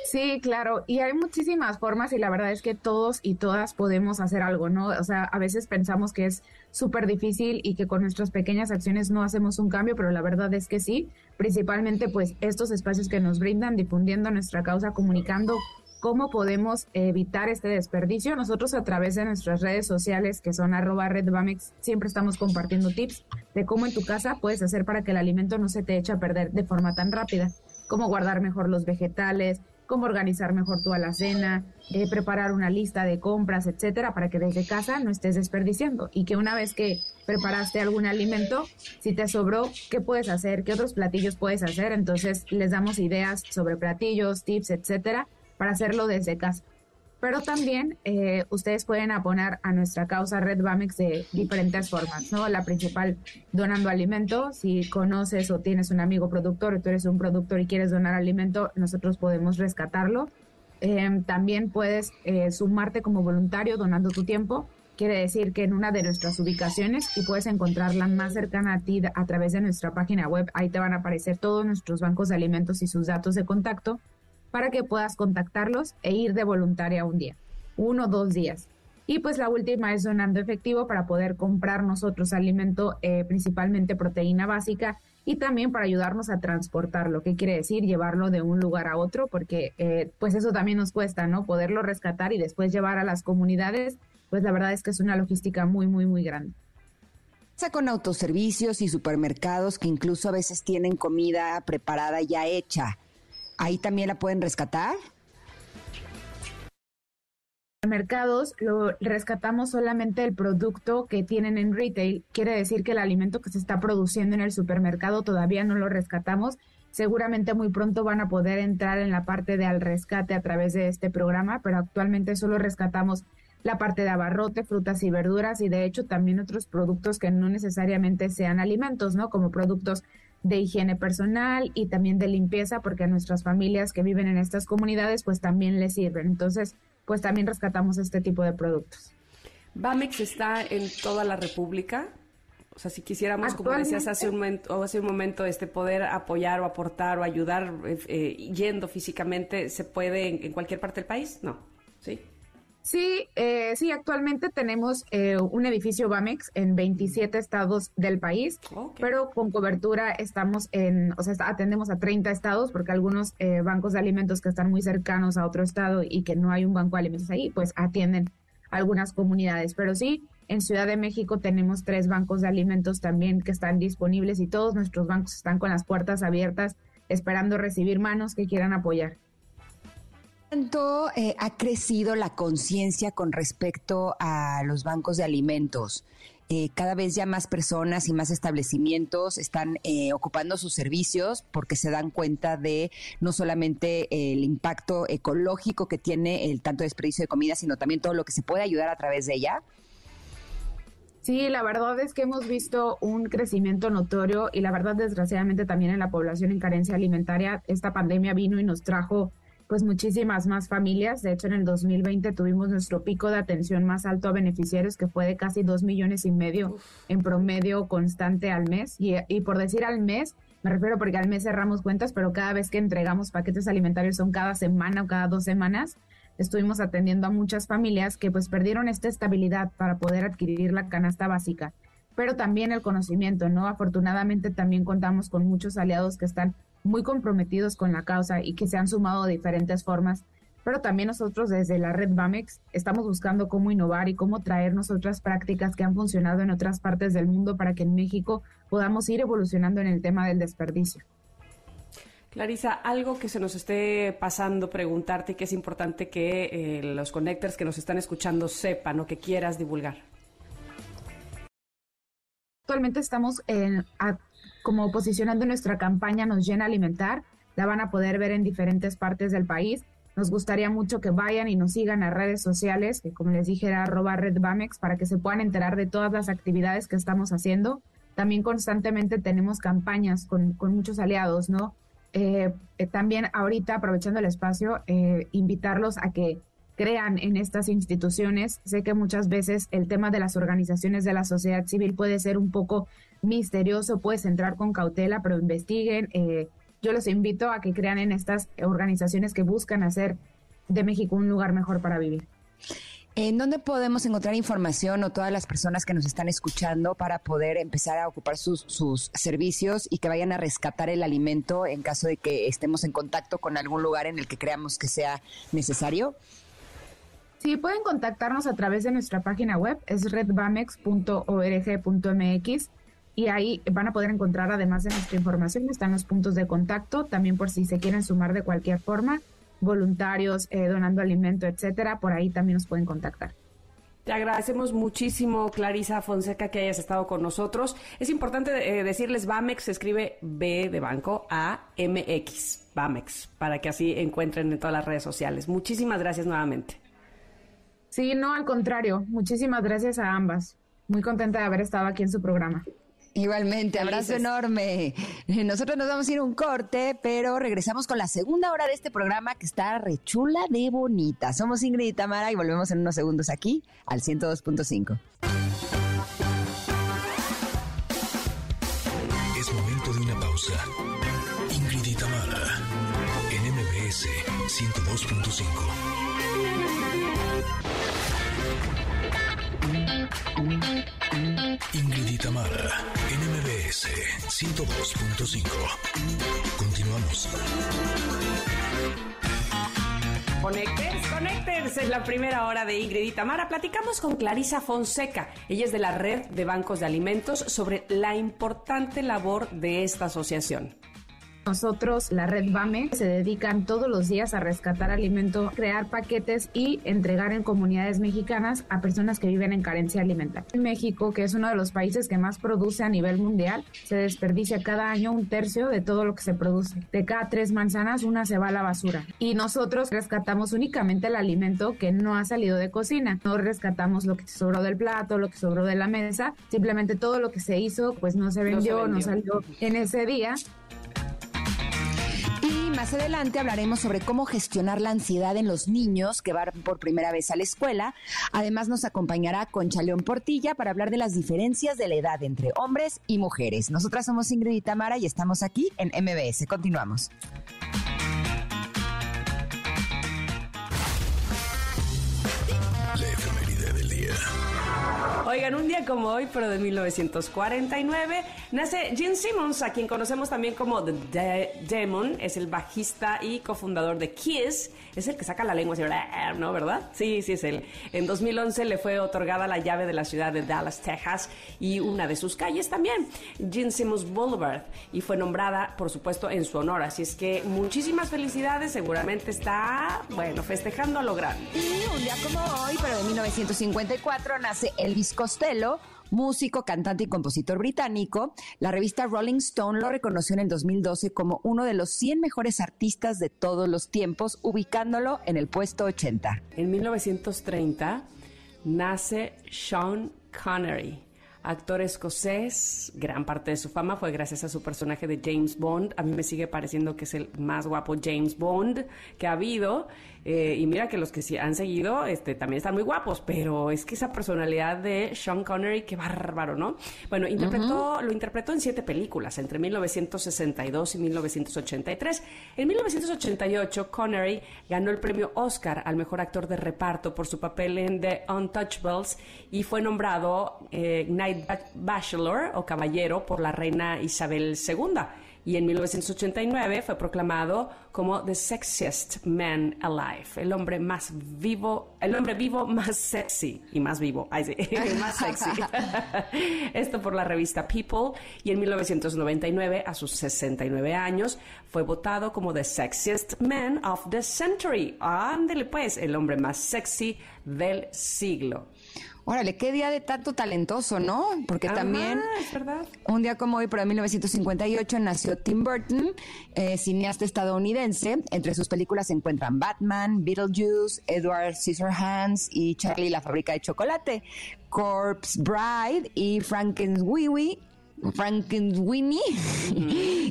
Sí, claro, y hay muchísimas formas y la verdad es que todos y todas podemos hacer algo, ¿no? O sea, a veces pensamos que es súper difícil y que con nuestras pequeñas acciones no hacemos un cambio, pero la verdad es que sí, principalmente pues estos espacios que nos brindan, difundiendo nuestra causa, comunicando cómo podemos evitar este desperdicio. Nosotros a través de nuestras redes sociales, que son arroba redbamex, siempre estamos compartiendo tips de cómo en tu casa puedes hacer para que el alimento no se te eche a perder de forma tan rápida, cómo guardar mejor los vegetales, cómo organizar mejor tu alacena, eh, preparar una lista de compras, etcétera, para que desde casa no estés desperdiciando y que una vez que preparaste algún alimento, si te sobró, ¿qué puedes hacer? ¿Qué otros platillos puedes hacer? Entonces les damos ideas sobre platillos, tips, etcétera, para hacerlo desde casa pero también eh, ustedes pueden aponar a nuestra causa Red Bamex de diferentes formas, ¿no? La principal, donando alimento. Si conoces o tienes un amigo productor o tú eres un productor y quieres donar alimento, nosotros podemos rescatarlo. Em, también puedes eh, sumarte como voluntario donando tu tiempo. Quiere decir que en una de nuestras ubicaciones y puedes encontrarla más cercana a ti a través de nuestra página web. Ahí te van a aparecer todos nuestros bancos de alimentos y sus datos de contacto para que puedas contactarlos e ir de voluntaria un día, uno o dos días. Y pues la última es donando efectivo para poder comprar nosotros alimento, eh, principalmente proteína básica, y también para ayudarnos a transportarlo. ¿Qué quiere decir? Llevarlo de un lugar a otro, porque eh, pues eso también nos cuesta, ¿no? Poderlo rescatar y después llevar a las comunidades, pues la verdad es que es una logística muy, muy, muy grande. Con autoservicios y supermercados que incluso a veces tienen comida preparada ya hecha ahí también la pueden rescatar. mercados lo rescatamos solamente el producto que tienen en retail. Quiere decir que el alimento que se está produciendo en el supermercado todavía no lo rescatamos. Seguramente muy pronto van a poder entrar en la parte de al rescate a través de este programa, pero actualmente solo rescatamos la parte de abarrote, frutas y verduras y de hecho también otros productos que no necesariamente sean alimentos, ¿no? Como productos de higiene personal y también de limpieza, porque a nuestras familias que viven en estas comunidades, pues también les sirven. Entonces, pues también rescatamos este tipo de productos. ¿Bamex está en toda la República? O sea, si quisiéramos, como decías hace un, momento, hace un momento, este, poder apoyar o aportar o ayudar eh, eh, yendo físicamente, ¿se puede en, cualquier parte del país? No, ¿sí? Sí, eh, sí, actualmente tenemos eh, un edificio BAMEX en 27 estados del país, pero con cobertura estamos en, o sea, atendemos a 30 estados porque algunos eh, bancos de alimentos que están muy cercanos a otro estado y que no hay un banco de alimentos ahí, pues atienden algunas comunidades. Pero sí, en Ciudad de México tenemos tres bancos de alimentos también que están disponibles y todos nuestros bancos están con las puertas abiertas esperando recibir manos que quieran apoyar. ¿Cuánto eh, ha crecido la conciencia con respecto a los bancos de alimentos? Eh, cada vez ya más personas y más establecimientos están eh, ocupando sus servicios porque se dan cuenta de no solamente el impacto ecológico que tiene el tanto desperdicio de comida, sino también todo lo que se puede ayudar a través de ella. Sí, la verdad es que hemos visto un crecimiento notorio y la verdad desgraciadamente también en la población en carencia alimentaria, esta pandemia vino y nos trajo pues muchísimas más familias. De hecho, en el 2020 tuvimos nuestro pico de atención más alto a beneficiarios, que fue de casi dos millones y medio en promedio constante al mes. Y, y por decir al mes, me refiero porque al mes cerramos cuentas, pero cada vez que entregamos paquetes alimentarios son cada semana o cada dos semanas. Estuvimos atendiendo a muchas familias que pues perdieron esta estabilidad para poder adquirir la canasta básica, pero también el conocimiento, ¿no? Afortunadamente también contamos con muchos aliados que están muy comprometidos con la causa y que se han sumado de diferentes formas. Pero también nosotros desde la red BAMEX estamos buscando cómo innovar y cómo traernos otras prácticas que han funcionado en otras partes del mundo para que en México podamos ir evolucionando en el tema del desperdicio. Clarisa, algo que se nos esté pasando preguntarte y que es importante que eh, los connectors que nos están escuchando sepan o que quieras divulgar. Actualmente estamos en, como posicionando nuestra campaña Nos llena alimentar. La van a poder ver en diferentes partes del país. Nos gustaría mucho que vayan y nos sigan a redes sociales, que como les dije era arroba redbamex, para que se puedan enterar de todas las actividades que estamos haciendo. También constantemente tenemos campañas con, con muchos aliados, ¿no? Eh, eh, también ahorita, aprovechando el espacio, eh, invitarlos a que crean en estas instituciones. Sé que muchas veces el tema de las organizaciones de la sociedad civil puede ser un poco misterioso, puedes entrar con cautela, pero investiguen. Eh, yo los invito a que crean en estas organizaciones que buscan hacer de México un lugar mejor para vivir. ¿En dónde podemos encontrar información o todas las personas que nos están escuchando para poder empezar a ocupar sus, sus, servicios y que vayan a rescatar el alimento en caso de que estemos en contacto con algún lugar en el que creamos que sea necesario? Sí, pueden contactarnos a través de nuestra página web, es redbamex.org.mx y ahí van a poder encontrar además de nuestra información, están los puntos de contacto, también por si se quieren sumar de cualquier forma, voluntarios, eh, donando alimento, etcétera, por ahí también nos pueden contactar. Te agradecemos muchísimo, Clarisa Fonseca, que hayas estado con nosotros. Es importante eh, decirles, Bamex se escribe B de banco A M X, Bamex, para que así encuentren en todas las redes sociales. Muchísimas gracias nuevamente. Sí, no, al contrario. Muchísimas gracias a ambas. Muy contenta de haber estado aquí en su programa. Igualmente, abrazo enorme. Nosotros nos vamos a ir un corte, pero regresamos con la segunda hora de este programa que está rechula de bonita. Somos Ingrid y Tamara y volvemos en unos segundos aquí al 102.5. Ingrid y NMBS 102.5. Continuamos. Conecters, Conecters, es la primera hora de Ingrid y Tamara. Platicamos con Clarisa Fonseca. Ella es de la Red de Bancos de Alimentos sobre la importante labor de esta asociación. Nosotros, la red BAME, se dedican todos los días a rescatar alimento, crear paquetes y entregar en comunidades mexicanas a personas que viven en carencia alimentaria. En México, que es uno de los países que más produce a nivel mundial, se desperdicia cada año un tercio de todo lo que se produce. De cada tres manzanas, una se va a la basura. Y nosotros rescatamos únicamente el alimento que no ha salido de cocina. No rescatamos lo que sobró del plato, lo que sobró de la mesa. Simplemente todo lo que se hizo, pues no se vendió, no, se vendió. no salió en ese día más adelante hablaremos sobre cómo gestionar la ansiedad en los niños que van por primera vez a la escuela. Además nos acompañará Concha León Portilla para hablar de las diferencias de la edad entre hombres y mujeres. Nosotras somos Ingrid y Tamara y estamos aquí en MBS. Continuamos. Oigan, un día como hoy, pero de 1949, nace Gene Simmons, a quien conocemos también como The Demon, es el bajista y cofundador de Kiss, es el que saca la lengua así, ¿no? ¿Verdad? Sí, sí es él. En 2011 le fue otorgada la llave de la ciudad de Dallas, Texas, y una de sus calles también, Gene Simmons Boulevard, y fue nombrada, por supuesto, en su honor. Así es que muchísimas felicidades, seguramente está, bueno, festejando a lo grande. Y un día como hoy, pero de 1954, nace Elvis Costello, músico, cantante y compositor británico. La revista Rolling Stone lo reconoció en el 2012 como uno de los 100 mejores artistas de todos los tiempos, ubicándolo en el puesto 80. En 1930 nace Sean Connery actor escocés. Gran parte de su fama fue gracias a su personaje de James Bond. A mí me sigue pareciendo que es el más guapo James Bond que ha habido. Eh, y mira que los que sí han seguido este, también están muy guapos, pero es que esa personalidad de Sean Connery, qué bárbaro, ¿no? Bueno, interpretó, lo interpretó en siete películas, entre 1962 y 1983. En 1988, Connery ganó el premio Oscar al mejor actor de reparto por su papel en The Untouchables y fue nombrado eh, Knight Bachelor o Caballero por la reina Isabel II y en 1989 fue proclamado como The Sexiest Man Alive, el hombre más vivo, el hombre vivo más sexy y más vivo, ay, sí, más sexy. Esto por la revista People y en 1999, a sus 69 años, fue votado como The Sexiest Man of the Century. Ándele pues, el hombre más sexy del siglo. Órale, qué día de tanto talentoso, ¿no? Porque también es verdad. un día como hoy, pero en 1958, nació Tim Burton, eh, cineasta estadounidense. Entre sus películas se encuentran Batman, Beetlejuice, Edward Scissorhands y Charlie la fábrica de chocolate, Corpse Bride y Frankenweenie Frankenweenie,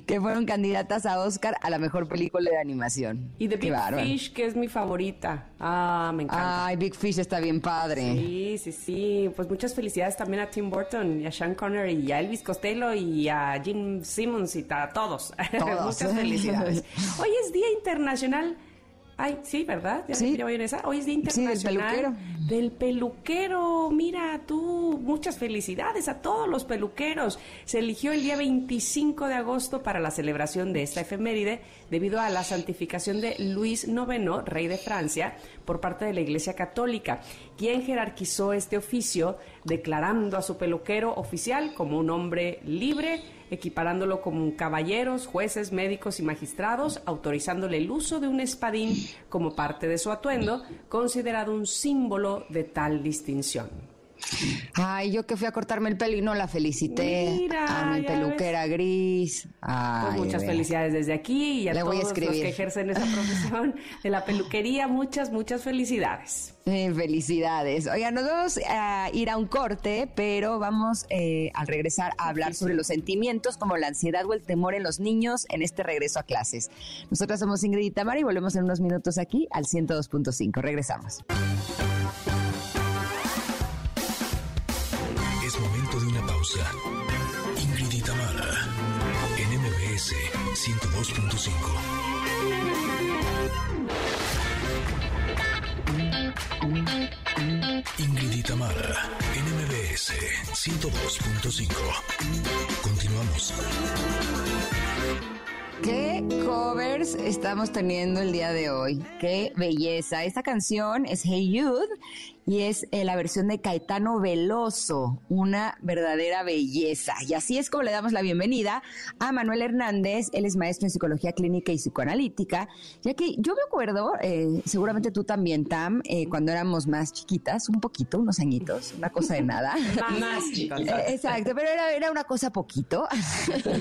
que fueron candidatas a Oscar a la mejor película de animación. Y The Big Fish, que es mi favorita. Ah, me encanta. Ay, Big Fish está bien padre. Sí, sí, sí. Pues muchas felicidades también a Tim Burton y a Sean Connery y a Elvis Costello y a Jim Simmons y a todos. todos. muchas felicidades. Hoy es Día Internacional Ay, sí, ¿verdad? ¿Ya sí. en esa? Hoy es Día Internacional del peluquero. Del peluquero. Mira tú, muchas felicidades a todos los peluqueros. Se eligió el día 25 de agosto para la celebración de esta efeméride debido a la santificación de Luis IX, rey de Francia, por parte de la Iglesia Católica, quien jerarquizó este oficio declarando a su peluquero oficial como un hombre libre, equiparándolo como caballeros, jueces, médicos y magistrados, autorizándole el uso de un espadín como parte de su atuendo, considerado un símbolo de tal distinción. Ay, yo que fui a cortarme el pelo y no la felicité a mi peluquera gris. Pues muchas felicidades desde aquí y a todos los que ejercen esa profesión de la peluquería. Muchas, muchas felicidades. Eh, felicidades. Oigan, nos vamos a ir a un corte, pero vamos eh, al regresar a hablar sobre los sentimientos como la ansiedad o el temor en los niños en este regreso a clases. Nosotras somos Ingrid y Tamara y volvemos en unos minutos aquí al 102.5. Regresamos. Ingrid y en MBS 102.5. Ingrid y en MBS 102.5. Continuamos. ¿Qué covers estamos teniendo el día de hoy? ¡Qué belleza! Esta canción es Hey Youth y es eh, la versión de Caetano Veloso, una verdadera belleza. Y así es como le damos la bienvenida a Manuel Hernández, él es maestro en psicología clínica y psicoanalítica, ya que yo me acuerdo, eh, seguramente tú también, Tam, eh, cuando éramos más chiquitas, un poquito, unos añitos, una cosa de nada. más exacto, pero era, era, una cosa poquito,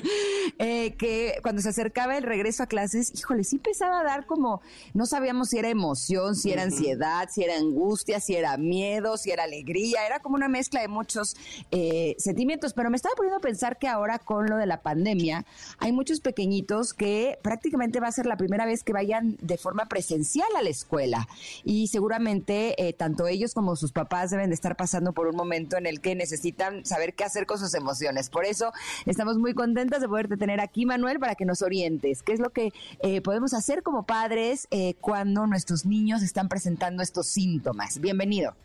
que cuando se acercaba el regreso a clases, híjole, sí empezaba a dar como, no sabíamos si era emoción, si era ansiedad, si era angustia, si era miedo, si era alegría, era como una mezcla de muchos eh, sentimientos, pero me estaba poniendo a pensar que ahora con lo de la pandemia hay muchos pequeñitos que prácticamente va a ser la primera vez que vayan de forma presencial a la escuela y seguramente eh, tanto ellos como sus papás deben de estar pasando por un momento en el que necesitan saber qué hacer con sus emociones. Por eso estamos muy contentas de poderte tener aquí, Manuel, para que nos orientes. ¿Qué es lo que eh, podemos hacer como padres cuando nuestros niños están presentando estos síntomas? Bienvenido.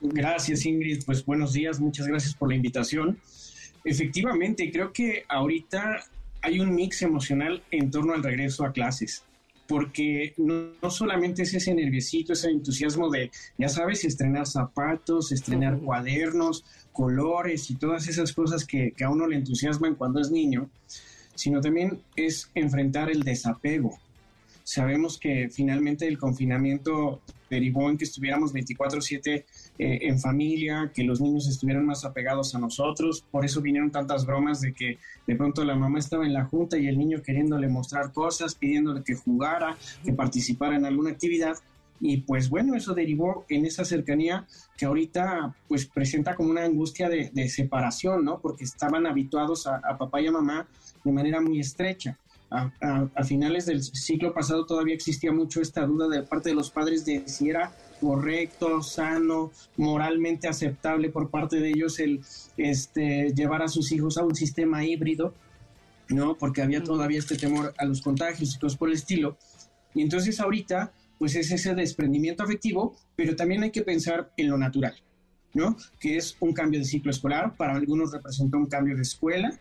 Gracias, Ingrid. Pues buenos días, muchas gracias por la invitación. Efectivamente, creo que ahorita hay un mix emocional en torno al regreso a clases, porque no, solamente es ese nerviosito, ese entusiasmo de, ya sabes, estrenar zapatos, estrenar cuadernos, colores y todas esas cosas que, que a uno le entusiasman cuando es niño, sino también es enfrentar el desapego. Sabemos que finalmente el confinamiento derivó en que estuviéramos 24/7 eh, en familia, que los niños estuvieran más apegados a nosotros. Por eso vinieron tantas bromas de que de pronto la mamá estaba en la junta y el niño queriéndole mostrar cosas, pidiéndole que jugara, que participara en alguna actividad. y pues bueno, eso derivó en esa cercanía que ahorita pues presenta como una angustia de, separación, ¿no? Porque estaban habituados a, papá y a mamá de manera muy estrecha. A, finales del siglo pasado todavía existía mucho esta duda de parte de los padres de si era correcto, sano, moralmente aceptable por parte de ellos el este, llevar a sus hijos a un sistema híbrido, ¿no? Porque había todavía este temor a los contagios y cosas por el estilo. Y entonces ahorita pues es ese desprendimiento afectivo, pero también hay que pensar en lo natural, ¿no? Que es un cambio de ciclo escolar, para algunos representa un cambio de escuela,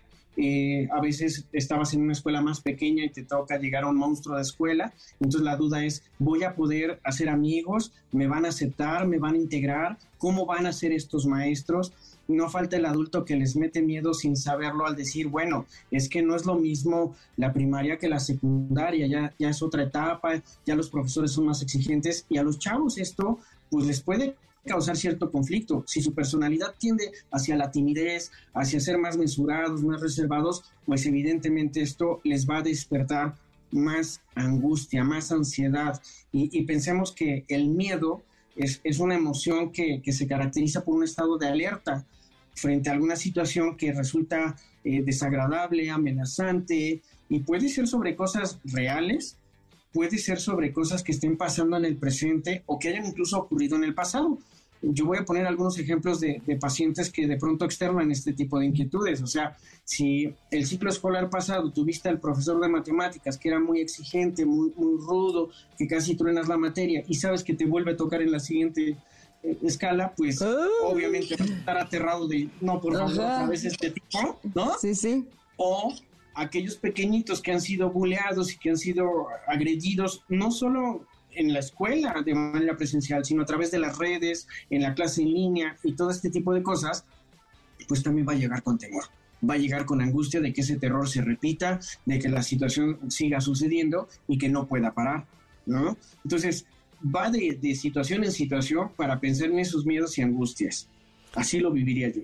eh, a veces estabas en una escuela más pequeña y te toca llegar a un monstruo de escuela, entonces la duda es, ¿voy a poder hacer amigos? ¿Me van a aceptar? ¿Me van a integrar? ¿Cómo van a ser estos maestros? no falta el adulto que les mete miedo sin saberlo al decir, bueno, es que no es lo mismo la primaria que la secundaria, ya, ya es otra etapa, ya los profesores son más exigentes y a los chavos esto pues les puede causar cierto conflicto. Si su personalidad tiende hacia la timidez, hacia ser más mesurados, más reservados, pues evidentemente esto les va a despertar más angustia, más ansiedad. Y, pensemos que el miedo es, es una emoción que, que, se caracteriza por un estado de alerta frente a alguna situación que resulta eh, desagradable, amenazante, y puede ser sobre cosas reales, puede ser sobre cosas que estén pasando en el presente o que hayan incluso ocurrido en el pasado. Yo voy a poner algunos ejemplos de, pacientes que de pronto externan este tipo de inquietudes. O sea, si el ciclo escolar pasado tuviste al profesor de matemáticas que era muy exigente, muy, muy rudo, que casi truenas la materia y sabes que te vuelve a tocar en la siguiente escala, pues obviamente vas a estar aterrado de, no, por favor, a veces este tipo, ¿no? Sí, sí. O aquellos pequeñitos que han sido buleados y que han sido agredidos, no solo en la escuela de manera presencial, sino a través de las redes, en la clase en línea y todo este tipo de cosas, pues también va a llegar con temor. Va a llegar con angustia de que ese terror se repita, de que la situación siga sucediendo y que no pueda parar, ¿no? Entonces, va de, de situación en situación para pensar en esos miedos y angustias. Así lo viviría yo.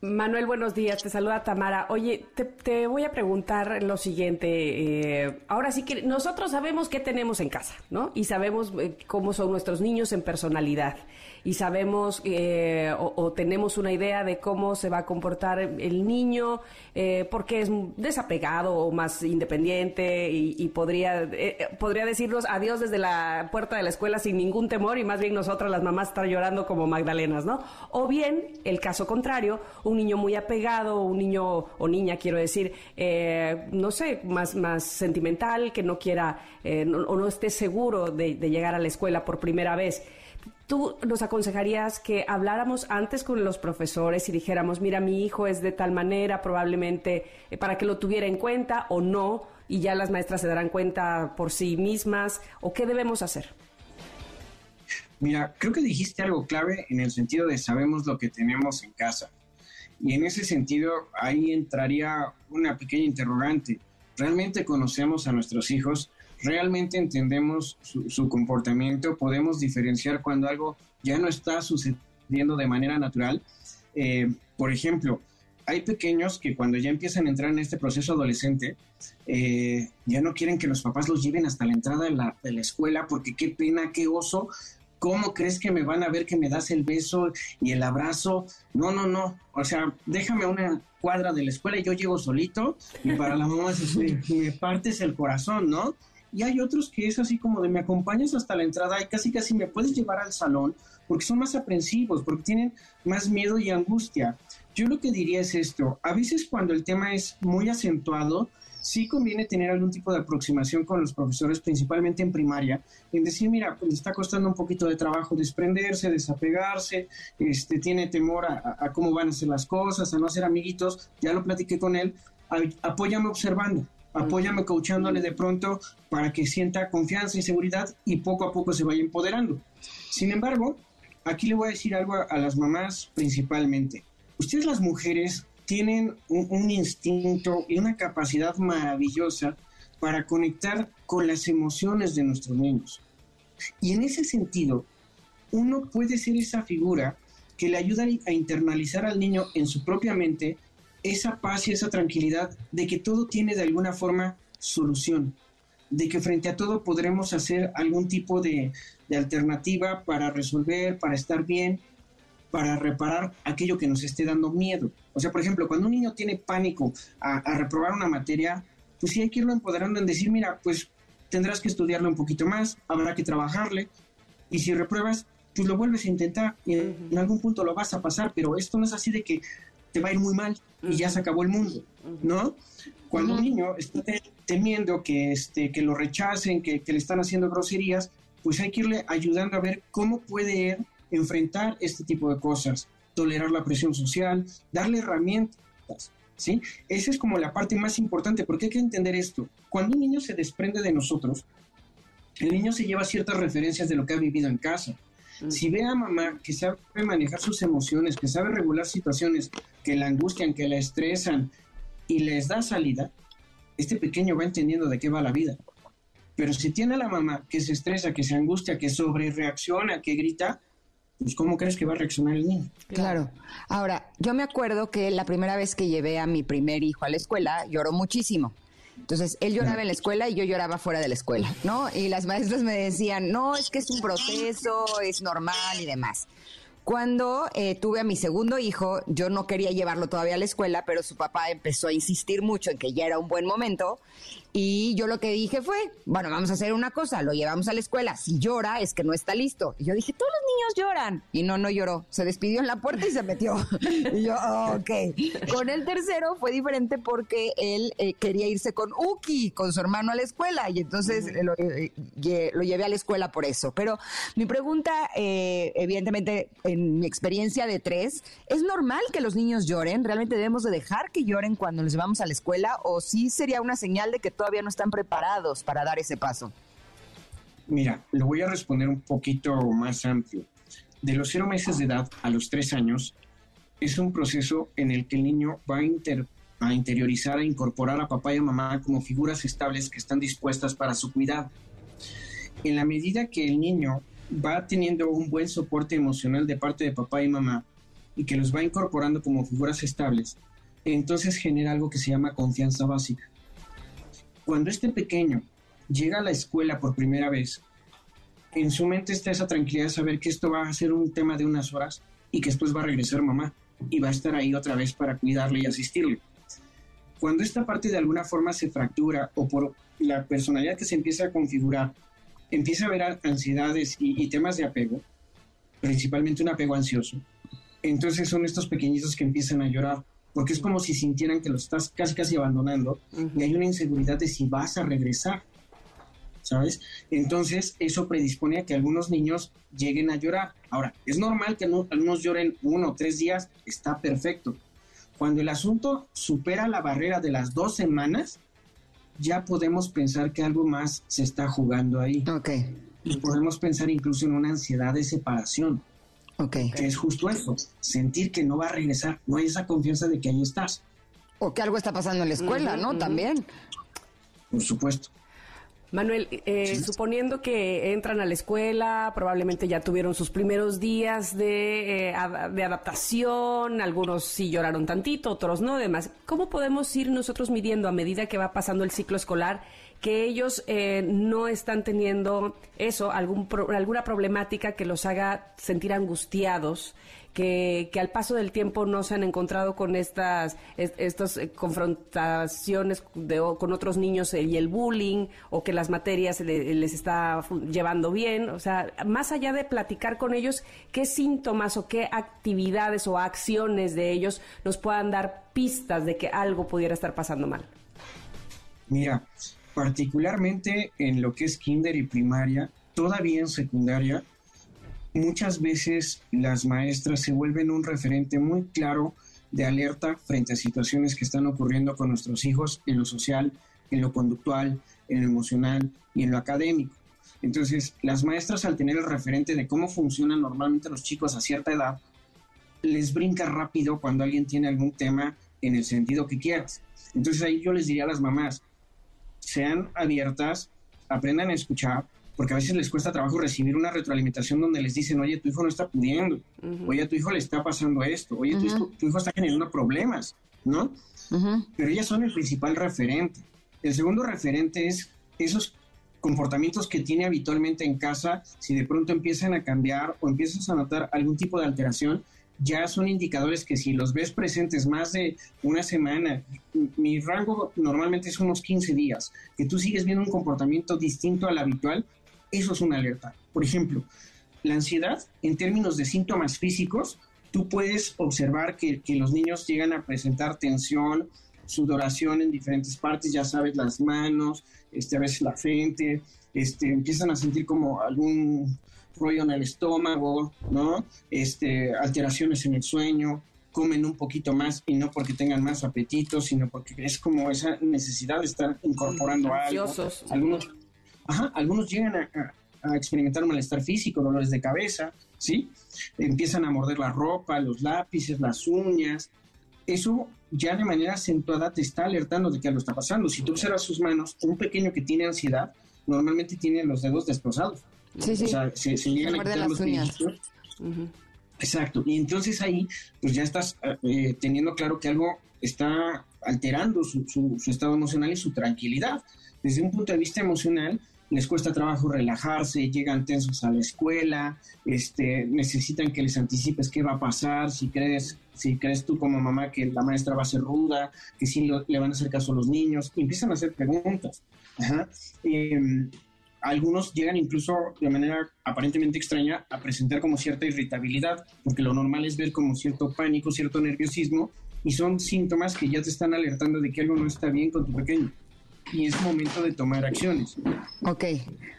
Manuel, buenos días. Te saluda Tamara. Oye, te, voy a preguntar lo siguiente. Eh, ahora sí que nosotros sabemos qué tenemos en casa, ¿no? Y sabemos eh, cómo son nuestros niños en personalidad y sabemos eh, o, tenemos una idea de cómo se va a comportar el niño, eh, porque es desapegado o más independiente y, podría, eh, podría decirnos adiós desde la puerta de la escuela sin ningún temor y más bien nosotras las mamás estar llorando como Magdalenas, ¿no? O bien, el caso contrario, un niño muy apegado, un niño o niña, quiero decir, no sé, más, más sentimental, que no quiera o no esté seguro de llegar a la escuela por primera vez. ¿Tú nos aconsejarías que habláramos antes con los profesores y dijéramos, mira, mi hijo es de tal manera, probablemente eh, para que lo tuviera en cuenta o no, y ya las maestras se darán cuenta por sí mismas, o qué debemos hacer? Mira, creo que dijiste algo clave en el sentido de sabemos lo que tenemos en casa. Y en ese sentido, ahí entraría una pequeña interrogante. ¿Realmente conocemos a nuestros hijos? realmente entendemos su, comportamiento, podemos diferenciar cuando algo ya no está sucediendo de manera natural. Eh, por ejemplo, hay pequeños que cuando ya empiezan a entrar en este proceso adolescente, eh, ya no quieren que los papás los lleven hasta la entrada de la, de la, escuela porque qué pena, qué oso. ¿Cómo crees que me van a ver que me das el beso y el abrazo? No, no, no. O sea, déjame una cuadra de la escuela y yo llego solito y para la mamá me partes el corazón, ¿no? y hay otros que es así como de me acompañas hasta la entrada y casi casi me puedes llevar al salón porque son más aprensivos, porque tienen más miedo y angustia. Yo lo que diría es esto, a veces cuando el tema es muy acentuado, sí conviene tener algún tipo de aproximación con los profesores, principalmente en primaria, en decir, mira, pues le está costando un poquito de trabajo desprenderse, desapegarse, este, tiene temor a, a cómo van a ser las cosas, a no ser amiguitos, ya lo platiqué con él, apóyame observando, apóyame coachándole de pronto para que sienta confianza y seguridad y poco a poco se vaya empoderando. Sin embargo, aquí le voy a decir algo a, las mamás principalmente. Ustedes las mujeres tienen un, instinto y una capacidad maravillosa para conectar con las emociones de nuestros niños. Y en ese sentido, uno puede ser esa figura que le ayuda a internalizar al niño en su propia mente esa paz y esa tranquilidad de que todo tiene de alguna forma solución, de que frente a todo podremos hacer algún tipo de, alternativa para resolver, para estar bien, para reparar aquello que nos esté dando miedo. O sea, por ejemplo, cuando un niño tiene pánico a, a, reprobar una materia, pues sí hay que irlo empoderando en decir, mira, pues tendrás que estudiarlo un poquito más, habrá que trabajarle, y si repruebas, pues lo vuelves a intentar y en, algún punto lo vas a pasar, pero esto no es así de que te va a ir muy mal y ya se acabó el mundo, ¿no? Cuando un niño está temiendo que, este, que lo rechacen, que, le están haciendo groserías, pues hay que irle ayudando a ver cómo puede enfrentar este tipo de cosas, tolerar la presión social, darle herramientas, ¿sí? Esa es como la parte más importante, porque hay que entender esto. Cuando un niño se desprende de nosotros, el niño se lleva ciertas referencias de lo que ha vivido en casa. Mm. Si ve a mamá que sabe manejar sus emociones, que sabe regular situaciones que la angustian, que la estresan y les da salida, este pequeño va entendiendo de qué va la vida. Pero si tiene a la mamá que se estresa, que se angustia, que sobre reacciona, que grita, pues ¿cómo crees que va a reaccionar el niño? Claro. Ahora, yo me acuerdo que la primera vez que llevé a mi primer hijo a la escuela, lloró muchísimo. Entonces, él lloraba en la escuela y yo lloraba fuera de la escuela, ¿no? Y las maestras me decían, no, es que es un proceso, es normal y demás. Cuando eh, tuve a mi segundo hijo, yo no quería llevarlo todavía a la escuela, pero su papá empezó a insistir mucho en que ya era un buen momento y yo lo que dije fue, bueno, vamos a hacer una cosa, lo llevamos a la escuela. Si llora, es que no está listo. Y yo dije, todos los niños lloran. Y no, no lloró. Se despidió en la puerta y se metió. y yo, ok. Con el tercero fue diferente porque él eh, quería irse con Uki, con su hermano a la escuela. Y entonces lo, eh, lo, llevé a la escuela por eso. Pero mi pregunta, eh, evidentemente, en mi experiencia de tres, ¿es normal que los niños lloren? ¿Realmente debemos de dejar que lloren cuando los llevamos a la escuela? ¿O sí sería una señal de que todavía no están preparados para dar ese paso? Mira, lo voy a responder un poquito más amplio. De los cero meses de edad a los tres años, es un proceso en el que el niño va a, a interiorizar, a incorporar a papá y a mamá como figuras estables que están dispuestas para su cuidado. En la medida que el niño va teniendo un buen soporte emocional de parte de papá y mamá y que los va incorporando como figuras estables, entonces genera algo que se llama confianza básica. Cuando este pequeño llega a la escuela por primera vez, en su mente está esa tranquilidad de saber que esto va a ser un tema de unas horas y que después va a regresar mamá y va a estar ahí otra vez para cuidarle y asistirle. Cuando esta parte de alguna forma se fractura o por la personalidad que se empieza a configurar, empieza a haber ansiedades y, temas de apego, principalmente un apego ansioso, entonces son estos pequeñitos que empiezan a llorar porque es como si sintieran que lo estás casi casi abandonando y hay una inseguridad de si vas a regresar, ¿sabes? Entonces eso predispone a que algunos niños lleguen a llorar. Ahora, es normal que algunos lloren uno o tres días, está perfecto. Cuando el asunto supera la barrera de las dos semanas, ya podemos pensar que algo más se está jugando ahí. Ok. Y podemos pensar incluso en una ansiedad de separación. Okay. Que es justo eso, sentir que no va a regresar, no hay esa confianza de que ahí estás. O que algo está pasando en la escuela, ¿no? También. Por supuesto. Manuel, eh, suponiendo que entran a la escuela, probablemente ya tuvieron sus primeros días de, eh, de, adaptación, algunos sí lloraron tantito, otros no, demás. ¿Cómo podemos ir nosotros midiendo a medida que va pasando el ciclo escolar que ellos eh, no están teniendo eso, algún alguna problemática que los haga sentir angustiados, que, al paso del tiempo no se han encontrado con estas, eh, confrontaciones con otros niños y el bullying, o que las materias les está llevando bien. O sea, más allá de platicar con ellos, ¿qué síntomas o qué actividades o acciones de ellos nos puedan dar pistas de que algo pudiera estar pasando mal? Mira, particularmente en lo que es kinder y primaria, todavía en secundaria, muchas veces las maestras se vuelven un referente muy claro de alerta frente a situaciones que están ocurriendo con nuestros hijos en lo social, en lo conductual, en lo emocional y en lo académico. Entonces, las maestras al tener el referente de cómo funcionan normalmente los chicos a cierta edad, les brinca rápido cuando alguien tiene algún tema en el sentido que quieras. Entonces ahí yo les diría a las mamás, sean abiertas, aprendan a escuchar, porque a veces les cuesta trabajo recibir una retroalimentación donde les dicen, oye, tu hijo no está pudiendo, oye, a tu hijo le está pasando esto, oye, tu, hijo, está generando problemas, ¿no? Pero ellas son el principal referente. El segundo referente es esos comportamientos que tiene habitualmente en casa, si de pronto empiezan a cambiar o empiezas a notar algún tipo de alteración, ya son indicadores que si los ves presentes más de una semana, mi rango normalmente es unos 15 días, que tú sigues viendo un comportamiento distinto al habitual, eso es una alerta. Por ejemplo, la ansiedad, en términos de síntomas físicos, tú puedes observar que, los niños llegan a presentar tensión, sudoración en diferentes partes, ya sabes, las manos, este, a veces la frente, este, empiezan a sentir como algún rollo en el estómago, ¿no? Este, alteraciones en el sueño, comen un poquito más y no porque tengan más apetito, sino porque es como esa necesidad de estar incorporando algo. Algunos, ajá, algunos llegan a, a experimentar un malestar físico, dolores de cabeza, ¿sí? Empiezan a morder la ropa, los lápices, las uñas. Eso ya de manera acentuada te está alertando de que algo está pasando. Si tú observas sus manos, un pequeño que tiene ansiedad normalmente tiene los dedos destrozados. Sí, sí. O sea, se, llegan a quitar los. Exacto. Y entonces ahí, pues ya estás eh, teniendo claro que algo está alterando su, su estado emocional y su tranquilidad. Desde un punto de vista emocional, les cuesta trabajo relajarse, llegan tensos a la escuela, este, necesitan que les anticipes qué va a pasar, si crees, si crees tú como mamá que la maestra va a ser ruda, que sí le van a hacer caso a los niños, empiezan a hacer preguntas. Em, algunos llegan incluso de manera aparentemente extraña a presentar como cierta irritabilidad, porque lo normal es ver como cierto pánico, cierto nerviosismo, y son síntomas que ya te están alertando de que algo no está bien con tu pequeño y es momento de tomar acciones. Ok,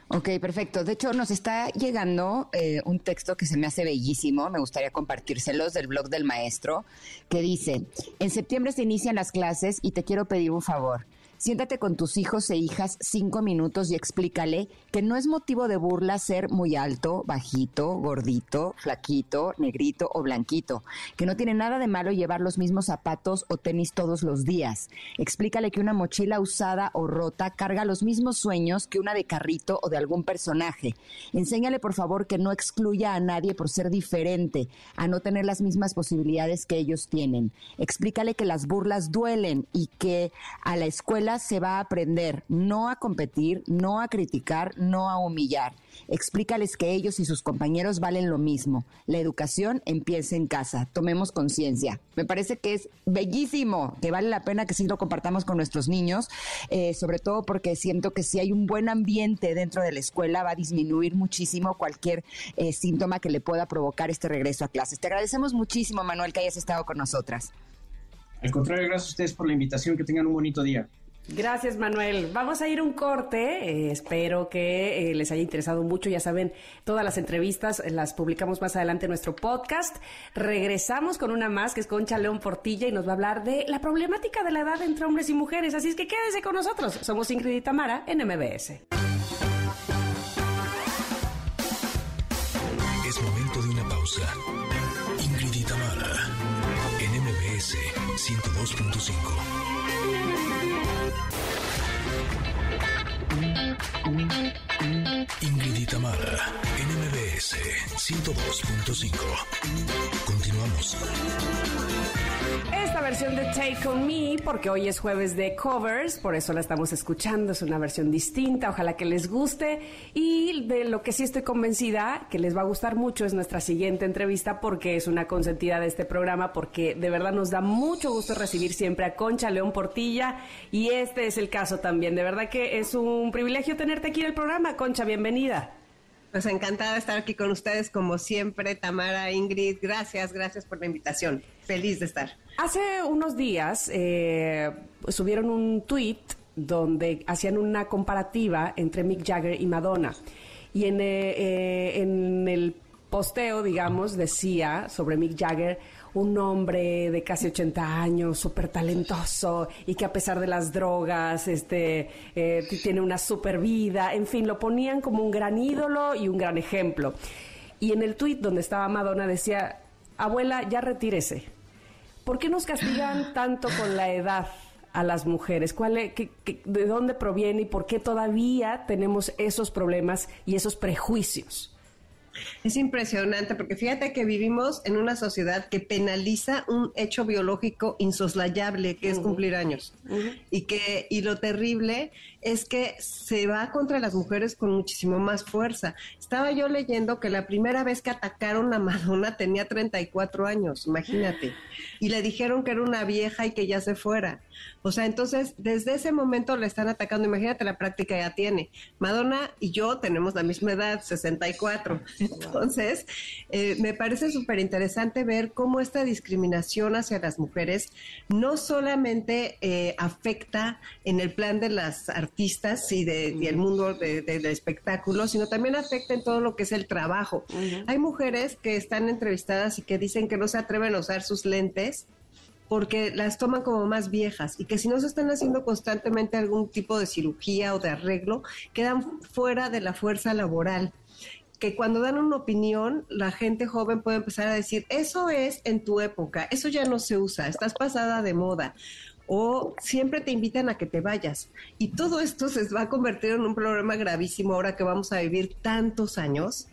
ok, perfecto. De hecho, nos está llegando eh, un texto que se me hace bellísimo, me gustaría compartírselos del blog del maestro, que dice, en septiembre se inician las clases y te quiero pedir un favor. Siéntate con tus hijos e hijas cinco minutos y explícale que no es motivo de burla ser muy alto, bajito, gordito, flaquito, negrito o blanquito, que no tiene nada de malo llevar los mismos zapatos o tenis todos los días. Explícale que una mochila usada o rota carga los mismos sueños que una de carrito o de algún personaje. Enséñale por favor que no excluya a nadie por ser diferente, a no tener las mismas posibilidades que ellos tienen. Explícale que las burlas duelen y que a la escuela se va a aprender no a competir, no a criticar, no a humillar. Explícales que ellos y sus compañeros valen lo mismo. La educación empieza en casa. Tomemos conciencia. Me parece que es bellísimo, que vale la pena que sí lo compartamos con nuestros niños, eh, sobre todo porque siento que si hay un buen ambiente dentro de la escuela va a disminuir muchísimo cualquier eh, síntoma que le pueda provocar este regreso a clases. Te agradecemos muchísimo, Manuel, que hayas estado con nosotras. Al contrario, gracias a ustedes por la invitación. Que tengan un bonito día. Gracias, Manuel. Vamos a ir un corte. Eh, espero que eh, les haya interesado mucho. Ya saben, todas las entrevistas las publicamos más adelante en nuestro podcast. Regresamos con una más que es Concha León Portilla y nos va a hablar de la problemática de la edad entre hombres y mujeres. Así es que quédense con nosotros. Somos Ingrid y Tamara en MBS. Es momento de una pausa. Ingrid y Tamara en MBS 102.5. Ingrid Itamara, NMBS 102.5. Continuamos. Esta versión de Take On Me, porque hoy es jueves de covers, por eso la estamos escuchando, es una versión distinta, ojalá que les guste. Y de lo que sí estoy convencida que les va a gustar mucho es nuestra siguiente entrevista, porque es una consentida de este programa, porque de verdad nos da mucho gusto recibir siempre a Concha León Portilla, y este es el caso también. De verdad que es un privilegio tenerte aquí en el programa, Concha, bienvenida. Pues encantada de estar aquí con ustedes, como siempre, Tamara, Ingrid, gracias, gracias por la invitación. Feliz de estar. Hace unos días eh, subieron un tweet donde hacían una comparativa entre Mick Jagger y Madonna. Y en, eh, eh, en el posteo, digamos, decía sobre Mick Jagger, un hombre de casi 80 años, súper talentoso y que a pesar de las drogas este, eh, tiene una super vida, en fin, lo ponían como un gran ídolo y un gran ejemplo. Y en el tuit donde estaba Madonna decía, abuela, ya retírese. ¿Por qué nos castigan tanto con la edad? a las mujeres? ¿Cuál ¿De dónde proviene y por qué todavía tenemos esos problemas y esos prejuicios? Es impresionante porque fíjate que vivimos en una sociedad que penaliza un hecho biológico insoslayable que es cumplir años. Y que y lo terrible es que se va contra las mujeres con muchísimo más fuerza. Estaba yo leyendo que la primera vez que atacaron a Madonna tenía 34 años, imagínate, y le dijeron que era una vieja y que ya se fuera. O sea, entonces desde ese momento le están atacando, imagínate la práctica ya tiene. Madonna y yo tenemos la misma edad, 64. Entonces, eh, me parece súper interesante ver cómo esta discriminación hacia las mujeres no solamente eh, afecta en el plan de las artistas y, de, el mundo del espectáculo, sino también afecta en todo lo que es el trabajo. Hay mujeres que están entrevistadas y que dicen que no se atreven a usar sus lentes porque las toman como más viejas y que si no se están haciendo constantemente algún tipo de cirugía o de arreglo, quedan fuera de la fuerza laboral. Que cuando dan una opinión, la gente joven puede empezar a decir, eso es en tu época, eso ya no se usa, estás pasada de moda o siempre te invitan a que te vayas. Y todo esto se va a convertir en un problema gravísimo ahora que vamos a vivir tantos años,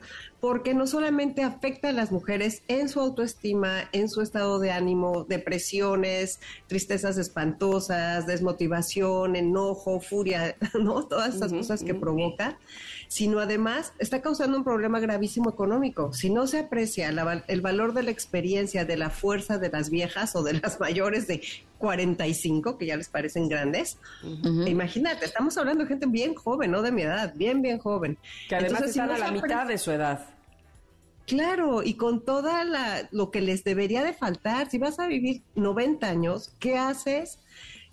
porque no solamente afecta a las mujeres en su autoestima, en su estado de ánimo, depresiones, tristezas espantosas, desmotivación, enojo, furia, ¿no? Todas esas cosas que provoca, sino además está causando un problema gravísimo económico. Si no se aprecia el valor de la experiencia, de la fuerza de las viejas o de las mayores de 45, que ya les parecen grandes, imagínate, estamos hablando de gente bien joven, no de mi edad, bien, bien joven. Que además están a la mitad de su edad. Claro, y con toda la, lo que les debería de faltar, si vas a vivir 90 años, ¿qué haces?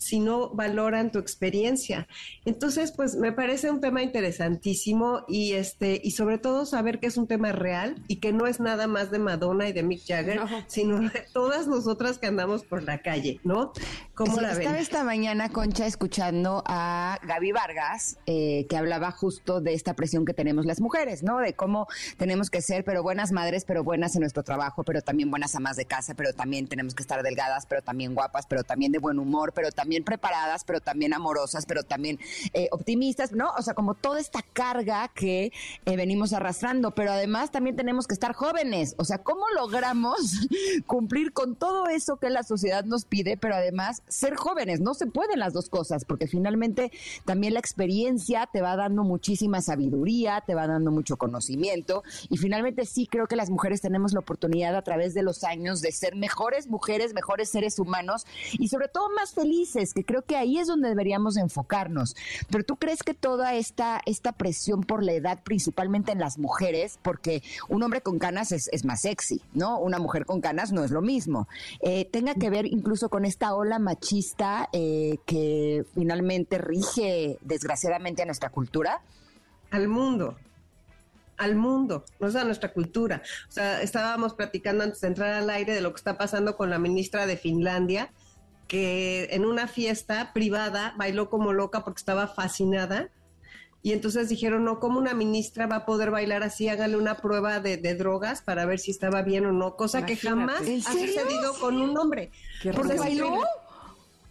Si no valoran tu experiencia. Entonces, pues me parece un tema interesantísimo y este y sobre todo saber que es un tema real y que no es nada más de Madonna y de Mick Jagger, sino de todas nosotras que andamos por la calle, ¿no? ¿Cómo la Estaba esta mañana, Concha, escuchando a Gaby Vargas, eh, que hablaba justo de esta presión que tenemos las mujeres, ¿no? De cómo tenemos que ser, pero buenas madres, pero buenas en nuestro trabajo, pero también buenas amas de casa, pero también tenemos que estar delgadas, pero también guapas, pero también de buen humor, pero también preparadas, pero también amorosas, pero también eh, optimistas, ¿no? O sea, como toda esta carga que eh, venimos arrastrando, pero además también tenemos que estar jóvenes. O sea, ¿cómo logramos cumplir con todo eso que la sociedad nos pide, pero además ser jóvenes? No se pueden las dos cosas, porque finalmente también la experiencia te va dando muchísima sabiduría, te va dando mucho conocimiento y finalmente sí creo que las mujeres tenemos la oportunidad a través de los años de ser mejores mujeres, mejores seres humanos y sobre todo más felices que creo que ahí es donde deberíamos enfocarnos. Pero tú crees que toda esta, esta presión por la edad, principalmente en las mujeres, porque un hombre con canas es, más sexy, ¿no? Una mujer con canas no es lo mismo. Eh, tenga que ver incluso con esta ola machista eh, que finalmente rige desgraciadamente a nuestra cultura. Al mundo al mundo, no es a nuestra cultura. O sea, estábamos platicando antes de entrar al aire de lo que está pasando con la ministra de Finlandia, que en una fiesta privada bailó como loca porque estaba fascinada. Y entonces dijeron, no, ¿cómo una ministra va a poder bailar así? Hágale una prueba de, drogas para ver si estaba bien o no, cosa que jamás ha sucedido con un hombre. ¿Por qué bailó?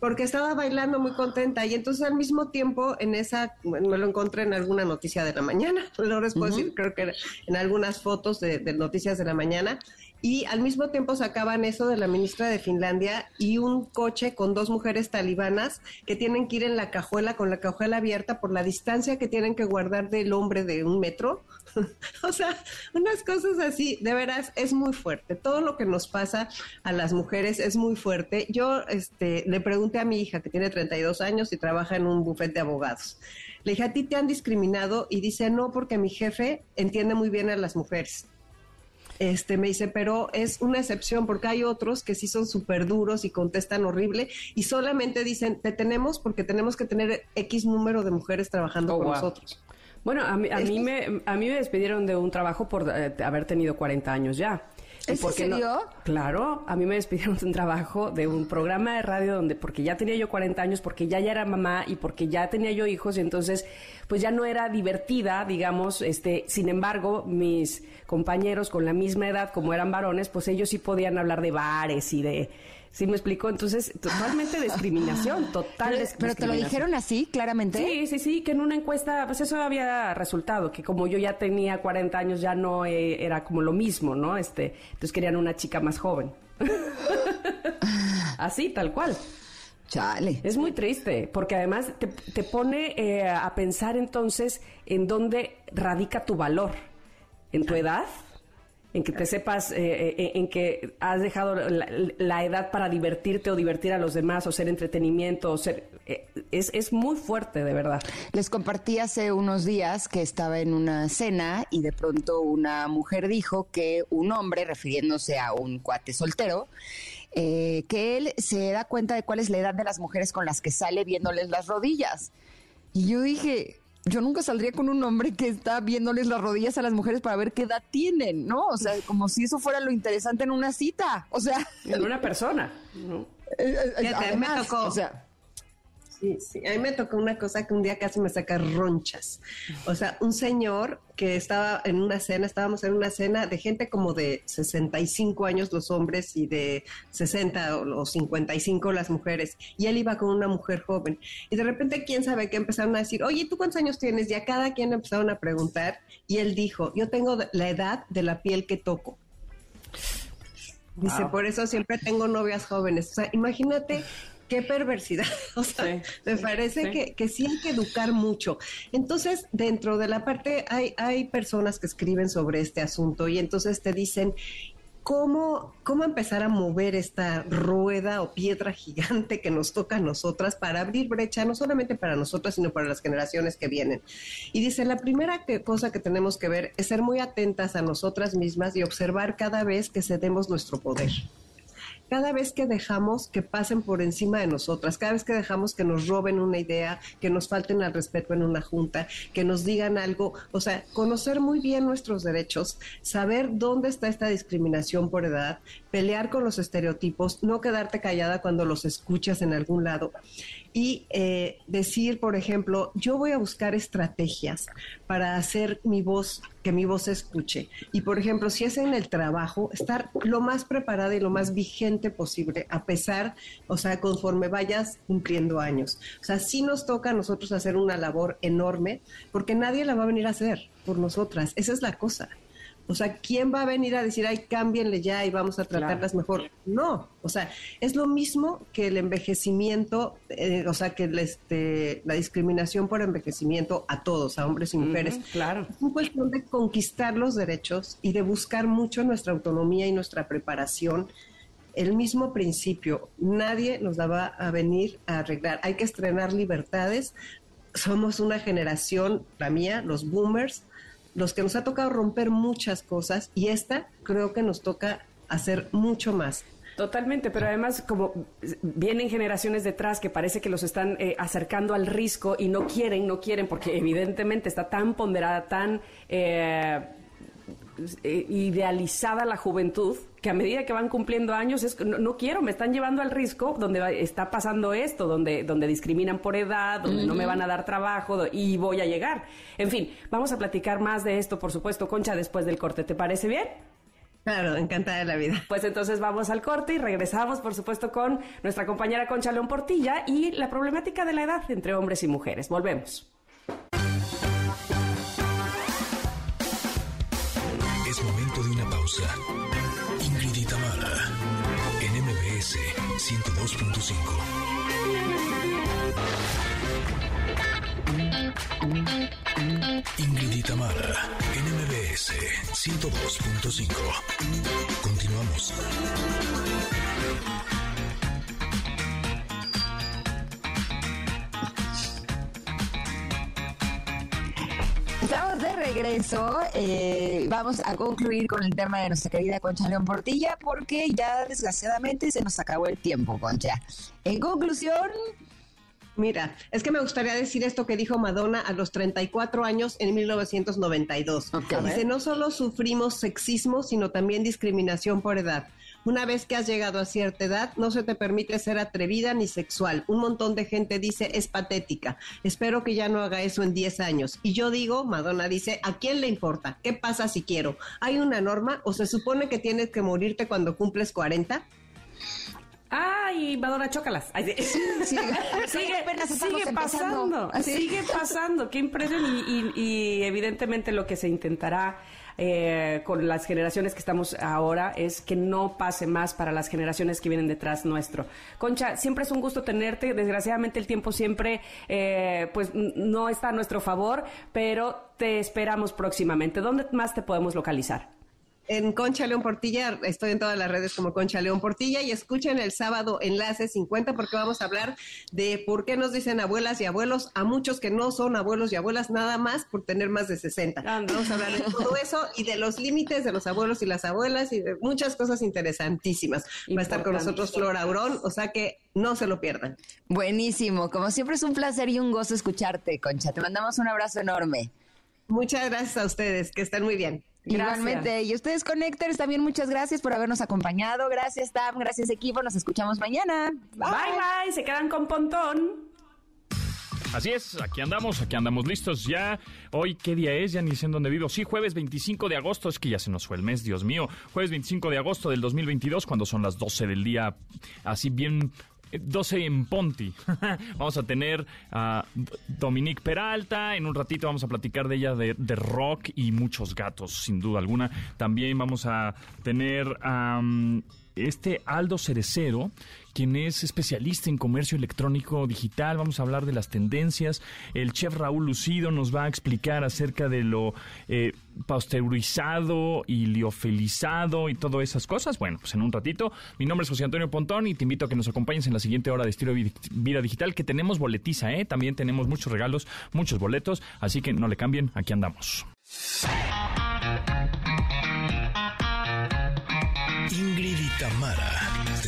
Porque estaba bailando muy contenta y entonces al mismo tiempo en esa, me lo encontré en alguna noticia de la mañana, no les puedo decir, creo que en algunas fotos de, de noticias de la mañana, y al mismo tiempo sacaban eso de la ministra de Finlandia y un coche con dos mujeres talibanas que tienen que ir en la cajuela con la cajuela abierta por la distancia que tienen que guardar del hombre de un metro. o sea, unas cosas así, de veras, es muy fuerte. Todo lo que nos pasa a las mujeres es muy fuerte. Yo este, le pregunté a mi hija, que tiene 32 años y trabaja en un bufete de abogados. Le dije, ¿a ti te han discriminado? Y dice, no, porque mi jefe entiende muy bien a las mujeres este, me dice, pero es una excepción porque hay otros que sí son súper duros y contestan horrible y solamente dicen, te tenemos porque tenemos que tener X número de mujeres trabajando oh, con nosotros. Bueno, a mí, a, mí me, a mí me despidieron de un trabajo por eh, haber tenido 40 años ya. ¿En serio? claro, a mí me despidieron de un trabajo de un programa de radio donde, porque ya tenía yo 40 años, porque ya ya era mamá y porque ya tenía yo hijos y entonces pues ya no era divertida, digamos, este, sin embargo, mis compañeros con la misma edad como eran varones, pues ellos sí podían hablar de bares y de ¿Sí me explico? Entonces, totalmente discriminación, total pero, pero te lo dijeron así, claramente. Sí, sí, sí, que en una encuesta, pues eso había resultado, que como yo ya tenía 40 años, ya no eh, era como lo mismo, ¿no? Este, entonces querían una chica más joven. así, tal cual. Chale. Es muy triste, porque además te, te pone eh, a pensar entonces en dónde radica tu valor. ¿En tu edad? En que te sepas, eh, eh, en que has dejado la, edad para divertirte o divertir a los demás o ser entretenimiento o ser... Eh, es, es muy fuerte, de verdad. Les compartí hace unos días que estaba en una cena y de pronto una mujer dijo que un hombre, refiriéndose a un cuate soltero, que él se da cuenta de cuál es la edad de las mujeres con las que sale viéndoles las rodillas. Y yo dije, yo nunca saldría con un hombre que está viéndoles las rodillas a las mujeres para ver qué edad tienen, ¿no? O sea, como si eso fuera lo interesante en una cita. O sea. En una persona, ¿no? Eh, eh, me tocó. O sea, Sí, sí. A mí me tocó una cosa que un día casi me saca ronchas. O sea, un señor que estaba en una cena, estábamos en una cena de gente como de 65 años los hombres y de 60 o 55 las mujeres. Y él iba con una mujer joven. Y de repente, quién sabe qué empezaron a decir, oye, ¿tú cuántos años tienes? Y a cada quien empezaron a preguntar. Y él dijo, yo tengo la edad de la piel que toco. Dice, por eso siempre tengo novias jóvenes. O sea, imagínate qué perversidad. O sea, me parece Que, que, sí hay que educar mucho. Entonces, dentro de la parte, hay, hay personas que escriben sobre este asunto y entonces te dicen, ¿Cómo, ¿Cómo empezar a mover esta rueda o piedra gigante que nos toca a nosotras para abrir brecha, no solamente para nosotras, sino para las generaciones que vienen? Y dice, la primera cosa que tenemos que ver es ser muy atentas a nosotras mismas y observar cada vez que cedemos nuestro poder cada vez que dejamos que pasen por encima de nosotras, cada vez que dejamos que nos roben una idea, que nos falten al respeto en una junta, que nos digan algo, o sea, conocer muy bien nuestros derechos, saber dónde está esta discriminación por edad, pelear con los estereotipos, no quedarte callada cuando los escuchas en algún lado y eh, decir, por ejemplo, yo voy a buscar estrategias para hacer mi voz, que mi voz se escuche. Y, por ejemplo, si es en el trabajo, estar lo más preparada y lo más vigente posible, a pesar, o sea, conforme vayas cumpliendo años. O sea, sí nos toca a nosotros hacer una labor enorme, porque nadie la va a venir a hacer por nosotras. Esa es la cosa. O sea, ¿quién va a venir a decir, ay, cámbienle ya y vamos a tratarlas mejor? No, o sea, es lo mismo que el envejecimiento, eh, o sea, que este, la discriminación por envejecimiento a todos, a hombres y mujeres. claro. Es una cuestión de conquistar los derechos y de buscar mucho nuestra autonomía y nuestra preparación. El mismo principio, nadie nos la va a venir a arreglar. Hay que estrenar libertades. Somos una generación, la mía, los boomers, los que nos ha tocado romper muchas cosas y esta creo que nos toca hacer mucho más. Totalmente, pero además como vienen generaciones detrás que parece que los están eh, acercando al risco y no quieren, no quieren, porque evidentemente está tan ponderada, tan eh, eh, idealizada la juventud, que a medida que van cumpliendo años es no, no, quiero, me están llevando al risco donde está pasando esto, donde, donde discriminan por edad, donde no me van a dar trabajo y voy a llegar. En fin, vamos a platicar más de esto, por supuesto, Concha, después del corte. ¿Te parece bien? Claro, encantada de la vida. Pues entonces vamos al corte y regresamos, por supuesto, con nuestra compañera Concha León Portilla y la problemática de la edad entre hombres y mujeres. Volvemos. 102.5. Ingrid Tamara, en MBS 102.5. Continuamos. Estamos de regreso. Eh, vamos a concluir con el tema de nuestra querida Concha León Portilla porque ya desgraciadamente se nos acabó el tiempo, Concha. En conclusión, Mira, es que me gustaría decir esto que dijo Madonna a los 34 años en 1992. Dice, no solo sufrimos sexismo, sino también discriminación por edad. Una vez que has llegado a cierta edad, no se te permite ser atrevida ni sexual. Un montón de gente dice, es patética. Espero que ya no haga eso en 10 años. Y yo digo, Madonna dice, ¿a quién le importa? ¿Qué pasa si quiero? ¿Hay una norma o se supone que tienes que morirte cuando cumples 40? Ay, Madonna, chócalas. Ay, sí. sigue, sigue pasando, sigue pasando. Qué impresión. Y, y, evidentemente lo que se intentará eh, con las generaciones que estamos ahora es que no pase más para las generaciones que vienen detrás nuestro. Concha, siempre es un gusto tenerte. Desgraciadamente el tiempo siempre eh, pues no está a nuestro favor, pero te esperamos próximamente. ¿Dónde más te podemos localizar? En Concha León Portilla, estoy en todas las redes como Concha León Portilla y escuchen el sábado Enlace 50 porque vamos a hablar de por qué nos dicen abuelas y abuelos a muchos que no son abuelos y abuelas nada más por tener más de 60. Vamos a hablar de todo eso y de los límites de los abuelos y las abuelas y de muchas cosas interesantísimas. Va a estar con nosotros Flora Aurón, o sea que no se lo pierdan. Buenísimo, como siempre es un placer y un gozo escucharte, Concha. Te mandamos un abrazo enorme. Muchas gracias a ustedes, que estén muy bien. Igualmente. Y ustedes, Connectors, también muchas gracias por habernos acompañado. Gracias, Tam. Gracias, equipo. Nos escuchamos mañana. Bye, bye. Se quedan con Pontón. Así es, aquí andamos, aquí andamos listos ya. Hoy, ¿qué día es? Ya ni sé en dónde vivo. Sí, jueves 25 de agosto, es que ya se nos fue el mes, Dios mío. Jueves 25 de agosto del 2022, cuando son las 12 del día, así bien 12 en Ponti. vamos a tener a Dominique Peralta. En un ratito vamos a platicar de ella de, rock y muchos gatos, sin duda alguna. También vamos a tener a este Aldo Cerecero, quien es especialista en comercio electrónico digital. Vamos a hablar de las tendencias. El chef Raúl Lucido nos va a explicar acerca de lo eh, pasteurizado y liofelizado y todas esas cosas. Bueno, pues en un ratito. Mi nombre es José Antonio Pontón y te invito a que nos acompañes en la siguiente hora de Estilo Vida Digital, que tenemos boletiza, ¿eh? También tenemos muchos regalos, muchos boletos. Así que no le cambien, aquí andamos. Ingrid y Tamara